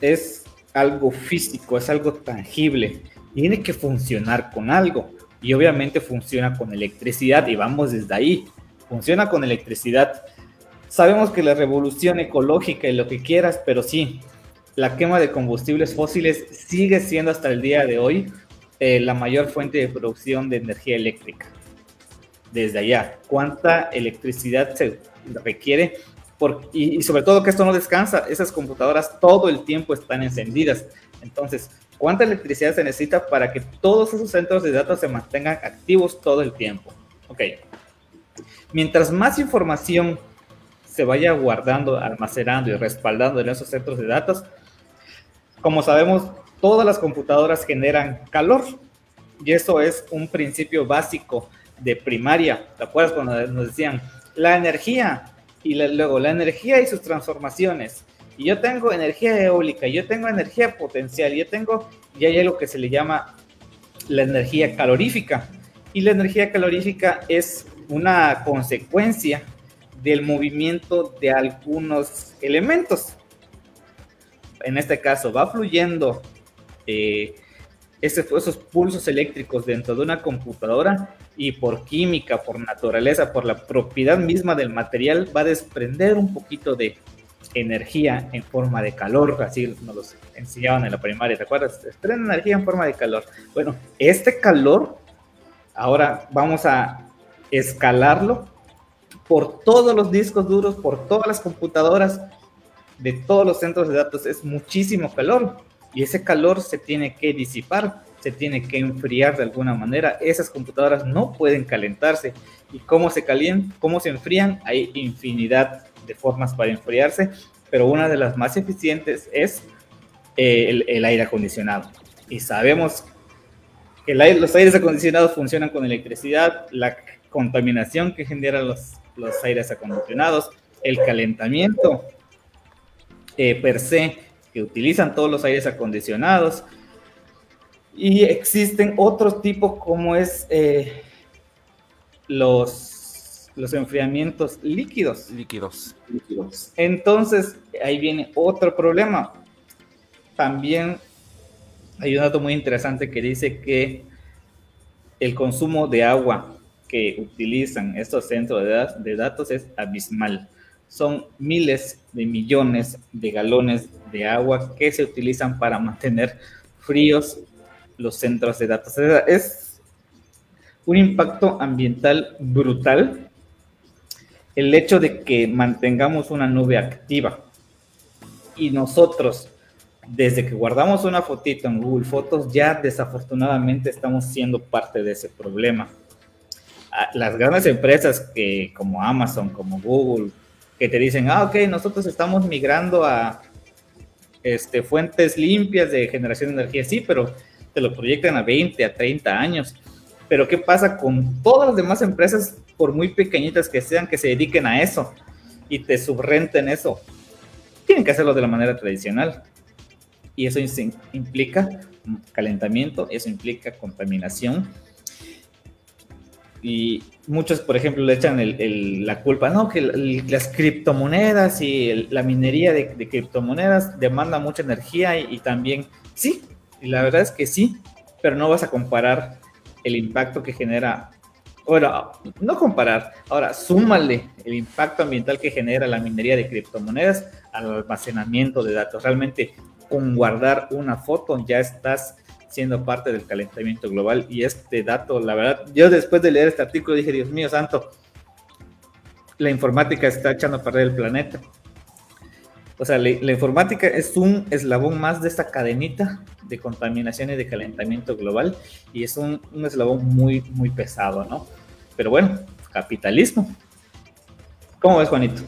es algo físico, es algo tangible, tiene que funcionar con algo y obviamente funciona con electricidad y vamos desde ahí, funciona con electricidad. Sabemos que la revolución ecológica y lo que quieras, pero sí, la quema de combustibles fósiles sigue siendo hasta el día de hoy eh, la mayor fuente de producción de energía eléctrica. Desde allá, ¿cuánta electricidad se requiere? Por, y, sobre todo que esto no descansa, esas computadoras todo el tiempo están encendidas. Entonces, ¿cuánta electricidad se necesita para que todos esos centros de datos se mantengan activos todo el tiempo? Ok. Mientras más información se vaya guardando, almacenando y respaldando en esos centros de datos, como sabemos, todas las computadoras generan calor y eso es un principio básico de primaria. ¿Te acuerdas cuando nos decían la energía y luego la energía y sus transformaciones? Y yo tengo energía eólica, yo tengo energía potencial, yo tengo, y hay algo que se le llama la energía calorífica. Y la energía calorífica es una consecuencia del movimiento de algunos elementos en este caso, va fluyendo eh, esos pulsos eléctricos dentro de una computadora y por química, por naturaleza, por la propiedad misma del material, va a desprender un poquito de energía en forma de calor, así nos lo enseñaban en la primaria, ¿te acuerdas? Desprende energía en forma de calor. Bueno, este calor, ahora vamos a escalarlo por todos los discos duros, por todas las computadoras, de todos los centros de datos es muchísimo calor y ese calor se tiene que disipar, se tiene que enfriar de alguna manera. Esas computadoras no pueden calentarse. ¿Y cómo se calientan? ¿Cómo se enfrían? Hay infinidad de formas para enfriarse, pero una de las más eficientes es eh, el, aire acondicionado. Y sabemos que los aires acondicionados funcionan con electricidad, la contaminación que generan los, los aires acondicionados, el calentamiento eh, per se que utilizan todos los aires acondicionados. Y existen otros tipos como es eh, los, los enfriamientos líquidos. Líquidos. Entonces, ahí viene otro problema. También hay un dato muy interesante que dice que el consumo de agua que utilizan estos centros de, datos es abismal. Son miles de millones de galones de agua que se utilizan para mantener fríos los centros de datos. Es un impacto ambiental brutal el hecho de que mantengamos una nube activa y nosotros, desde que guardamos una fotito en Google Fotos, ya desafortunadamente estamos siendo parte de ese problema. Ah, las grandes empresas que, como Amazon, como Google, que te dicen, ah, ok, nosotros estamos migrando a este, fuentes limpias de generación de energía, sí, pero te lo proyectan a 20, a 30 años. Pero ¿qué pasa con todas las demás empresas, por muy pequeñitas que sean, que se dediquen a eso y te subrenten eso? Tienen que hacerlo de la manera tradicional. Y eso implica calentamiento, eso implica contaminación. Y muchos, por ejemplo, le echan la culpa, no, que las criptomonedas y la minería de, criptomonedas demanda mucha energía y, y también, sí, y la verdad es que sí, pero no vas a comparar el impacto que genera, bueno, no comparar, ahora súmale el impacto ambiental que genera la minería de criptomonedas al almacenamiento de datos. Realmente con guardar una foto ya estás siendo parte del calentamiento global y este dato, la verdad, yo después de leer este artículo dije, Dios mío santo, la informática está echando a perder el planeta. O sea, la, informática es un eslabón más de esta cadenita de contaminación y de calentamiento global y es un, eslabón muy, muy pesado, ¿no? Pero bueno, capitalismo. ¿Cómo ves, Juanito?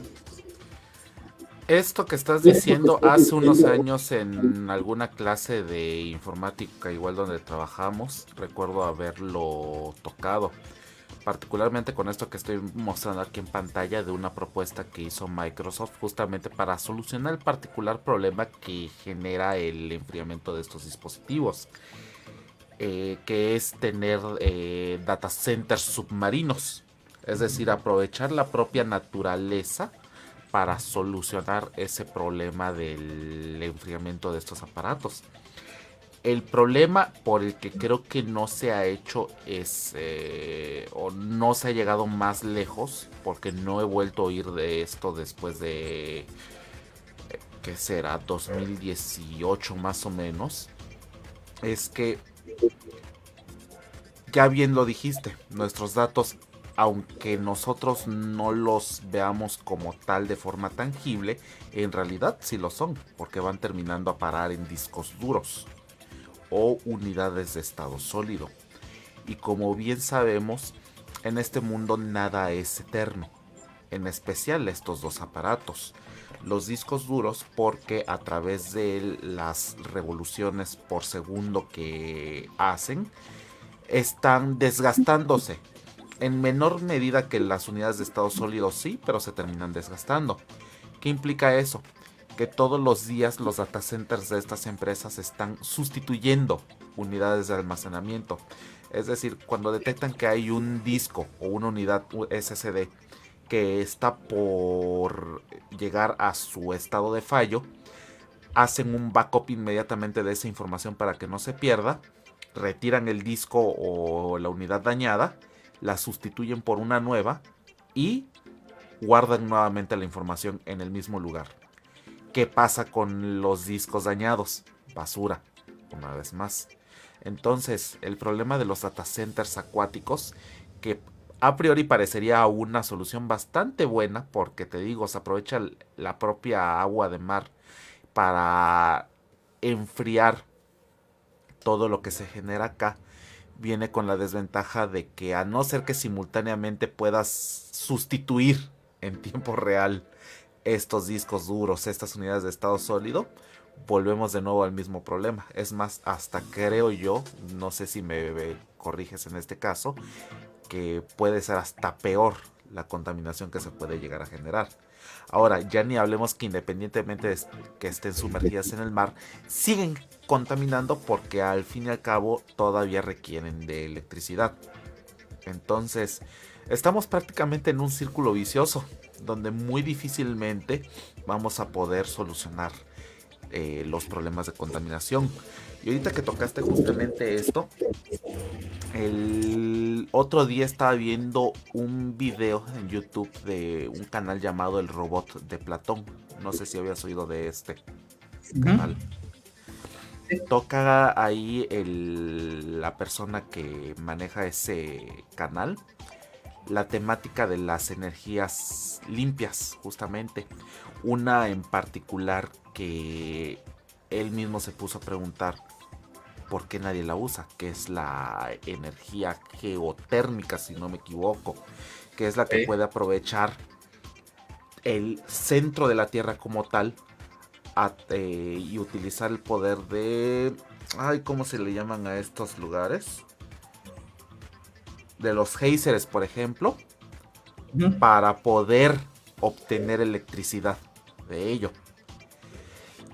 Esto que estás diciendo hace unos años en alguna clase de informática, igual donde trabajamos, recuerdo haberlo tocado particularmente con esto que estoy mostrando aquí en pantalla de una propuesta que hizo Microsoft justamente para solucionar el particular problema que genera el enfriamiento de estos dispositivos. Eh, que es tener eh, data centers submarinos, es decir, aprovechar la propia naturaleza para solucionar ese problema del enfriamiento de estos aparatos. El problema por el que creo que no se ha hecho es, eh, o no se ha llegado más lejos, porque no he vuelto a oír de esto después de, eh, ¿qué será? 2018 más o menos, es que, ya bien lo dijiste, nuestros datos, aunque nosotros no los veamos como tal de forma tangible, en realidad sí lo son, porque van terminando a parar en discos duros o unidades de estado sólido. Y como bien sabemos, en este mundo nada es eterno, en especial estos dos aparatos. Los discos duros porque a través de las revoluciones por segundo que hacen, están desgastándose. En menor medida que las unidades de estado sólido sí, pero se terminan desgastando. ¿Qué implica eso? Que todos los días los data centers de estas empresas están sustituyendo unidades de almacenamiento. Es decir, cuando detectan que hay un disco o una unidad SSD que está por llegar a su estado de fallo, hacen un backup inmediatamente de esa información para que no se pierda, retiran el disco o la unidad dañada, la sustituyen por una nueva y guardan nuevamente la información en el mismo lugar. ¿Qué pasa con los discos dañados? Basura, una vez más. Entonces, el problema de los data centers acuáticos, que a priori parecería una solución bastante buena, porque te digo, se aprovecha la propia agua de mar para enfriar todo lo que se genera acá, viene con la desventaja de que a no ser que simultáneamente puedas sustituir en tiempo real estos discos duros, estas unidades de estado sólido, volvemos de nuevo al mismo problema. Es más, hasta creo yo, no sé si me, corriges en este caso, que puede ser hasta peor la contaminación que se puede llegar a generar. Ahora, ya ni hablemos que independientemente de que estén sumergidas en el mar, siguen contaminando porque al fin y al cabo todavía requieren de electricidad. Entonces, estamos prácticamente en un círculo vicioso donde muy difícilmente vamos a poder solucionar eh, los problemas de contaminación. Y ahorita que tocaste justamente esto, el otro día estaba viendo un video en YouTube de un canal llamado El Robot de Platón. No sé si habías oído de este canal. Toca ahí la persona que maneja ese canal la temática de las energías limpias, justamente. Una en particular que él mismo se puso a preguntar por qué nadie la usa, que es la energía geotérmica, si no me equivoco, que es la que puede aprovechar el centro de la Tierra como tal eh, y utilizar el poder de... Ay, ¿cómo se le llaman a estos lugares? De los geysers, por ejemplo, para poder obtener electricidad de ello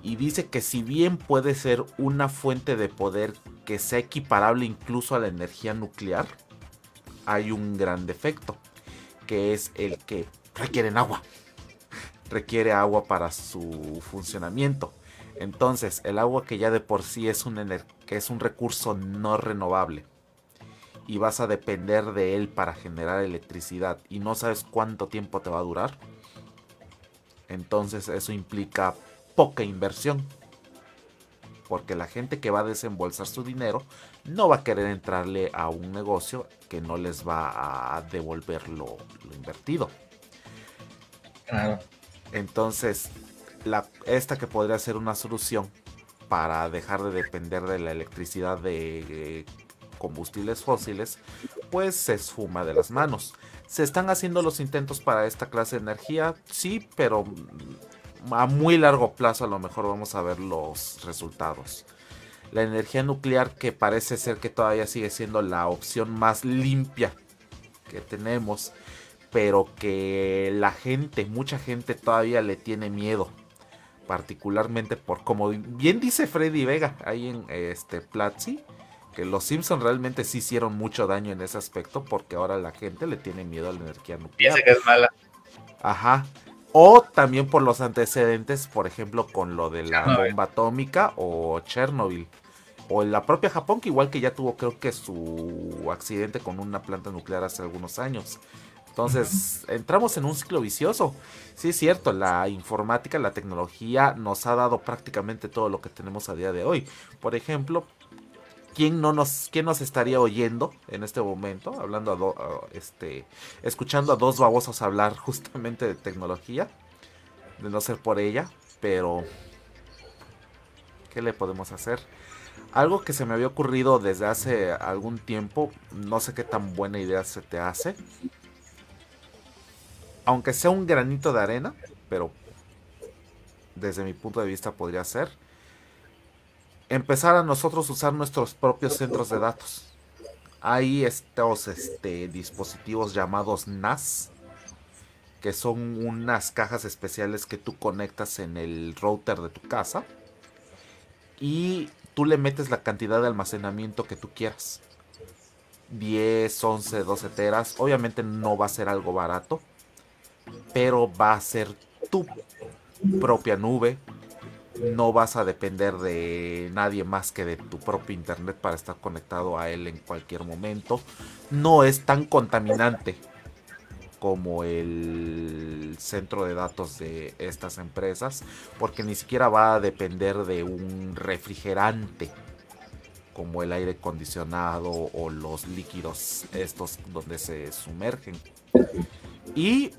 y dice que si bien puede ser una fuente de poder que sea equiparable incluso a la energía nuclear, hay un gran defecto, que es el que requieren agua. Requiere agua para su funcionamiento. Entonces, el agua que ya de por sí es un, que es un recurso no renovable y vas a depender de él para generar electricidad y no sabes cuánto tiempo te va a durar, entonces eso implica poca inversión. Porque la gente que va a desembolsar su dinero no va a querer entrarle a un negocio que no les va a devolver lo, invertido. Entonces, la, esta que podría ser una solución para dejar de depender de la electricidad de combustibles fósiles, pues se esfuma de las manos. ¿Se están haciendo los intentos para esta clase de energía? Sí, pero a muy largo plazo a lo mejor vamos a ver los resultados. La energía nuclear que parece ser que todavía sigue siendo la opción más limpia que tenemos, pero que la gente, mucha gente todavía le tiene miedo, particularmente por como bien dice Freddy Vega ahí en este Platzi, que los Simpsons realmente sí hicieron mucho daño en ese aspecto porque ahora la gente le tiene miedo a la energía nuclear. Piensa que es mala. Ajá. O también por los antecedentes, por ejemplo, con lo de la bomba atómica o Chernobyl. O en la propia Japón, que igual que ya tuvo creo que su accidente con una planta nuclear hace algunos años. Entonces, entramos en un ciclo vicioso. Sí, es cierto, la informática, la tecnología nos ha dado prácticamente todo lo que tenemos a día de hoy. Por ejemplo, ¿quién, no nos, quién nos estaría oyendo en este momento? Hablando a, este, escuchando a dos babosos hablar justamente de tecnología. De no ser por ella, pero ¿qué le podemos hacer? Algo que se me había ocurrido desde hace algún tiempo, no sé qué tan buena idea se te hace. Aunque sea un granito de arena, pero desde mi punto de vista podría ser empezar a nosotros usar nuestros propios centros de datos. Hay estos este, dispositivos llamados NAS, que son unas cajas especiales que tú conectas en el router de tu casa y tú le metes la cantidad de almacenamiento que tú quieras. 10, 11, 12 teras. Obviamente no va a ser algo barato, pero va a ser tu propia nube, no vas a depender de nadie más que de tu propio internet para estar conectado a él en cualquier momento. No es tan contaminante como el centro de datos de estas empresas, porque ni siquiera va a depender de un refrigerante como el aire acondicionado o los líquidos estos donde se sumergen. Y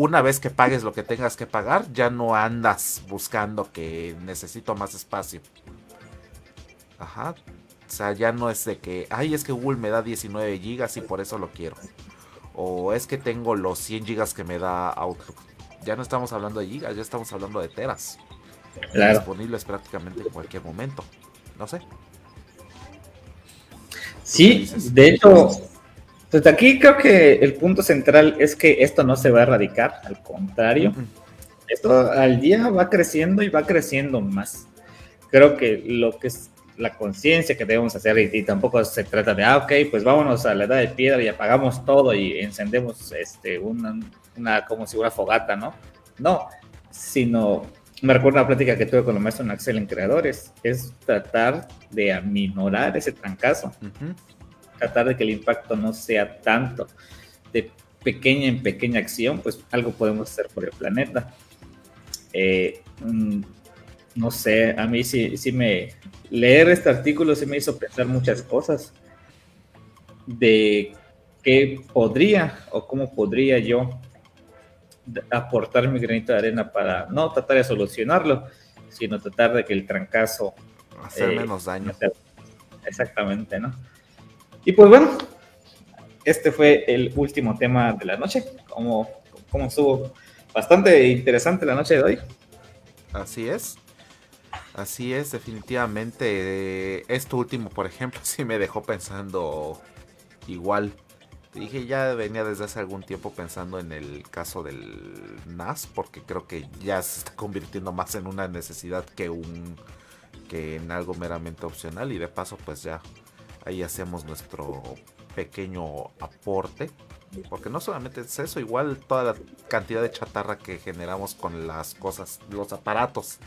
una vez que pagues lo que tengas que pagar, ya no andas buscando que necesito más espacio. Ajá. O sea, ya no es de que, ay, es que Google me da 19 gigas y por eso lo quiero. O es que tengo los 100 gigas que me da Outlook. Ya no estamos hablando de gigas, ya estamos hablando de teras. Disponibles prácticamente en cualquier momento. No sé. Sí, de hecho, entonces aquí creo que el punto central es que esto no se va a erradicar, al contrario, esto al día va creciendo y va creciendo más. Creo que lo que la conciencia que debemos hacer y, tampoco se trata de, ah, ok, pues vámonos a la edad de piedra y apagamos todo y encendemos este, una, una como si fuera fogata, ¿no? No, sino me recuerdo una plática que tuve con el maestro Axel en Creadores, es tratar de aminorar ese trancazo, tratar de que el impacto no sea tanto, de pequeña en pequeña acción, pues algo podemos hacer por el planeta. Eh, mm, no sé, a mí sí, sí me... Leer este artículo sí me hizo pensar muchas cosas de qué podría o cómo podría yo aportar mi granito de arena para no tratar de solucionarlo, sino tratar de que el trancazo... Hacer eh, menos daño. Exactamente, ¿no? Y pues bueno, este fue el último tema de la noche, como, como estuvo bastante interesante la noche de hoy. Así es. Así es, definitivamente. Esto último, por ejemplo, sí me dejó pensando igual. Dije, ya venía desde hace algún tiempo pensando en el caso del NAS, porque creo que ya se está convirtiendo más en una necesidad que un que en algo meramente opcional y de paso pues ya ahí hacemos nuestro pequeño aporte porque no solamente es eso, igual toda la cantidad de chatarra que generamos con las cosas, los aparatos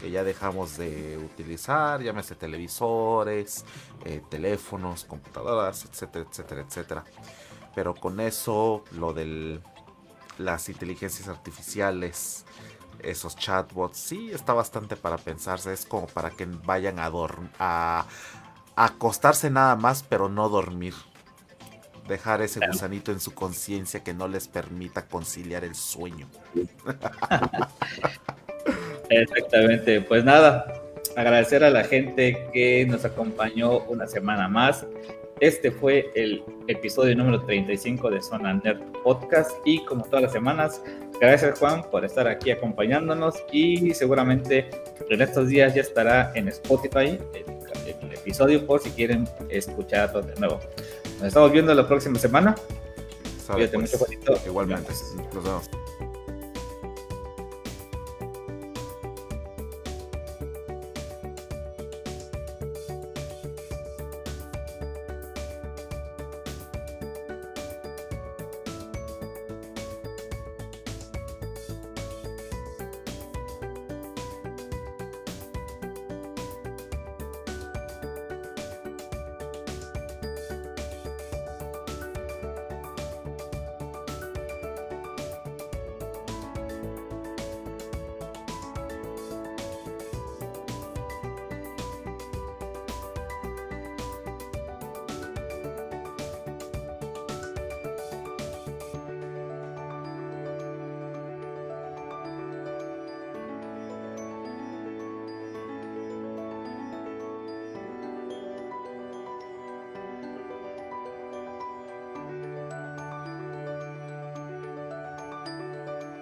que ya dejamos de utilizar, llámese televisores, eh, teléfonos, computadoras, etcétera, etcétera, etcétera. Pero con eso, lo de las inteligencias artificiales, esos chatbots, sí está bastante para pensarse. Es como para que vayan a, a, a acostarse nada más, pero no dormir dejar ese gusanito en su conciencia que no les permita conciliar el sueño. Exactamente, pues nada, agradecer a la gente que nos acompañó una semana más. Este fue el episodio número 35 de Zona Nerd Podcast y como todas las semanas, gracias Juan por estar aquí acompañándonos y seguramente en estos días ya estará en Spotify el, episodio por si quieren escucharlo de nuevo. Nos estamos viendo la próxima semana. Cuídate mucho, Juanito. Igualmente. Nos vemos.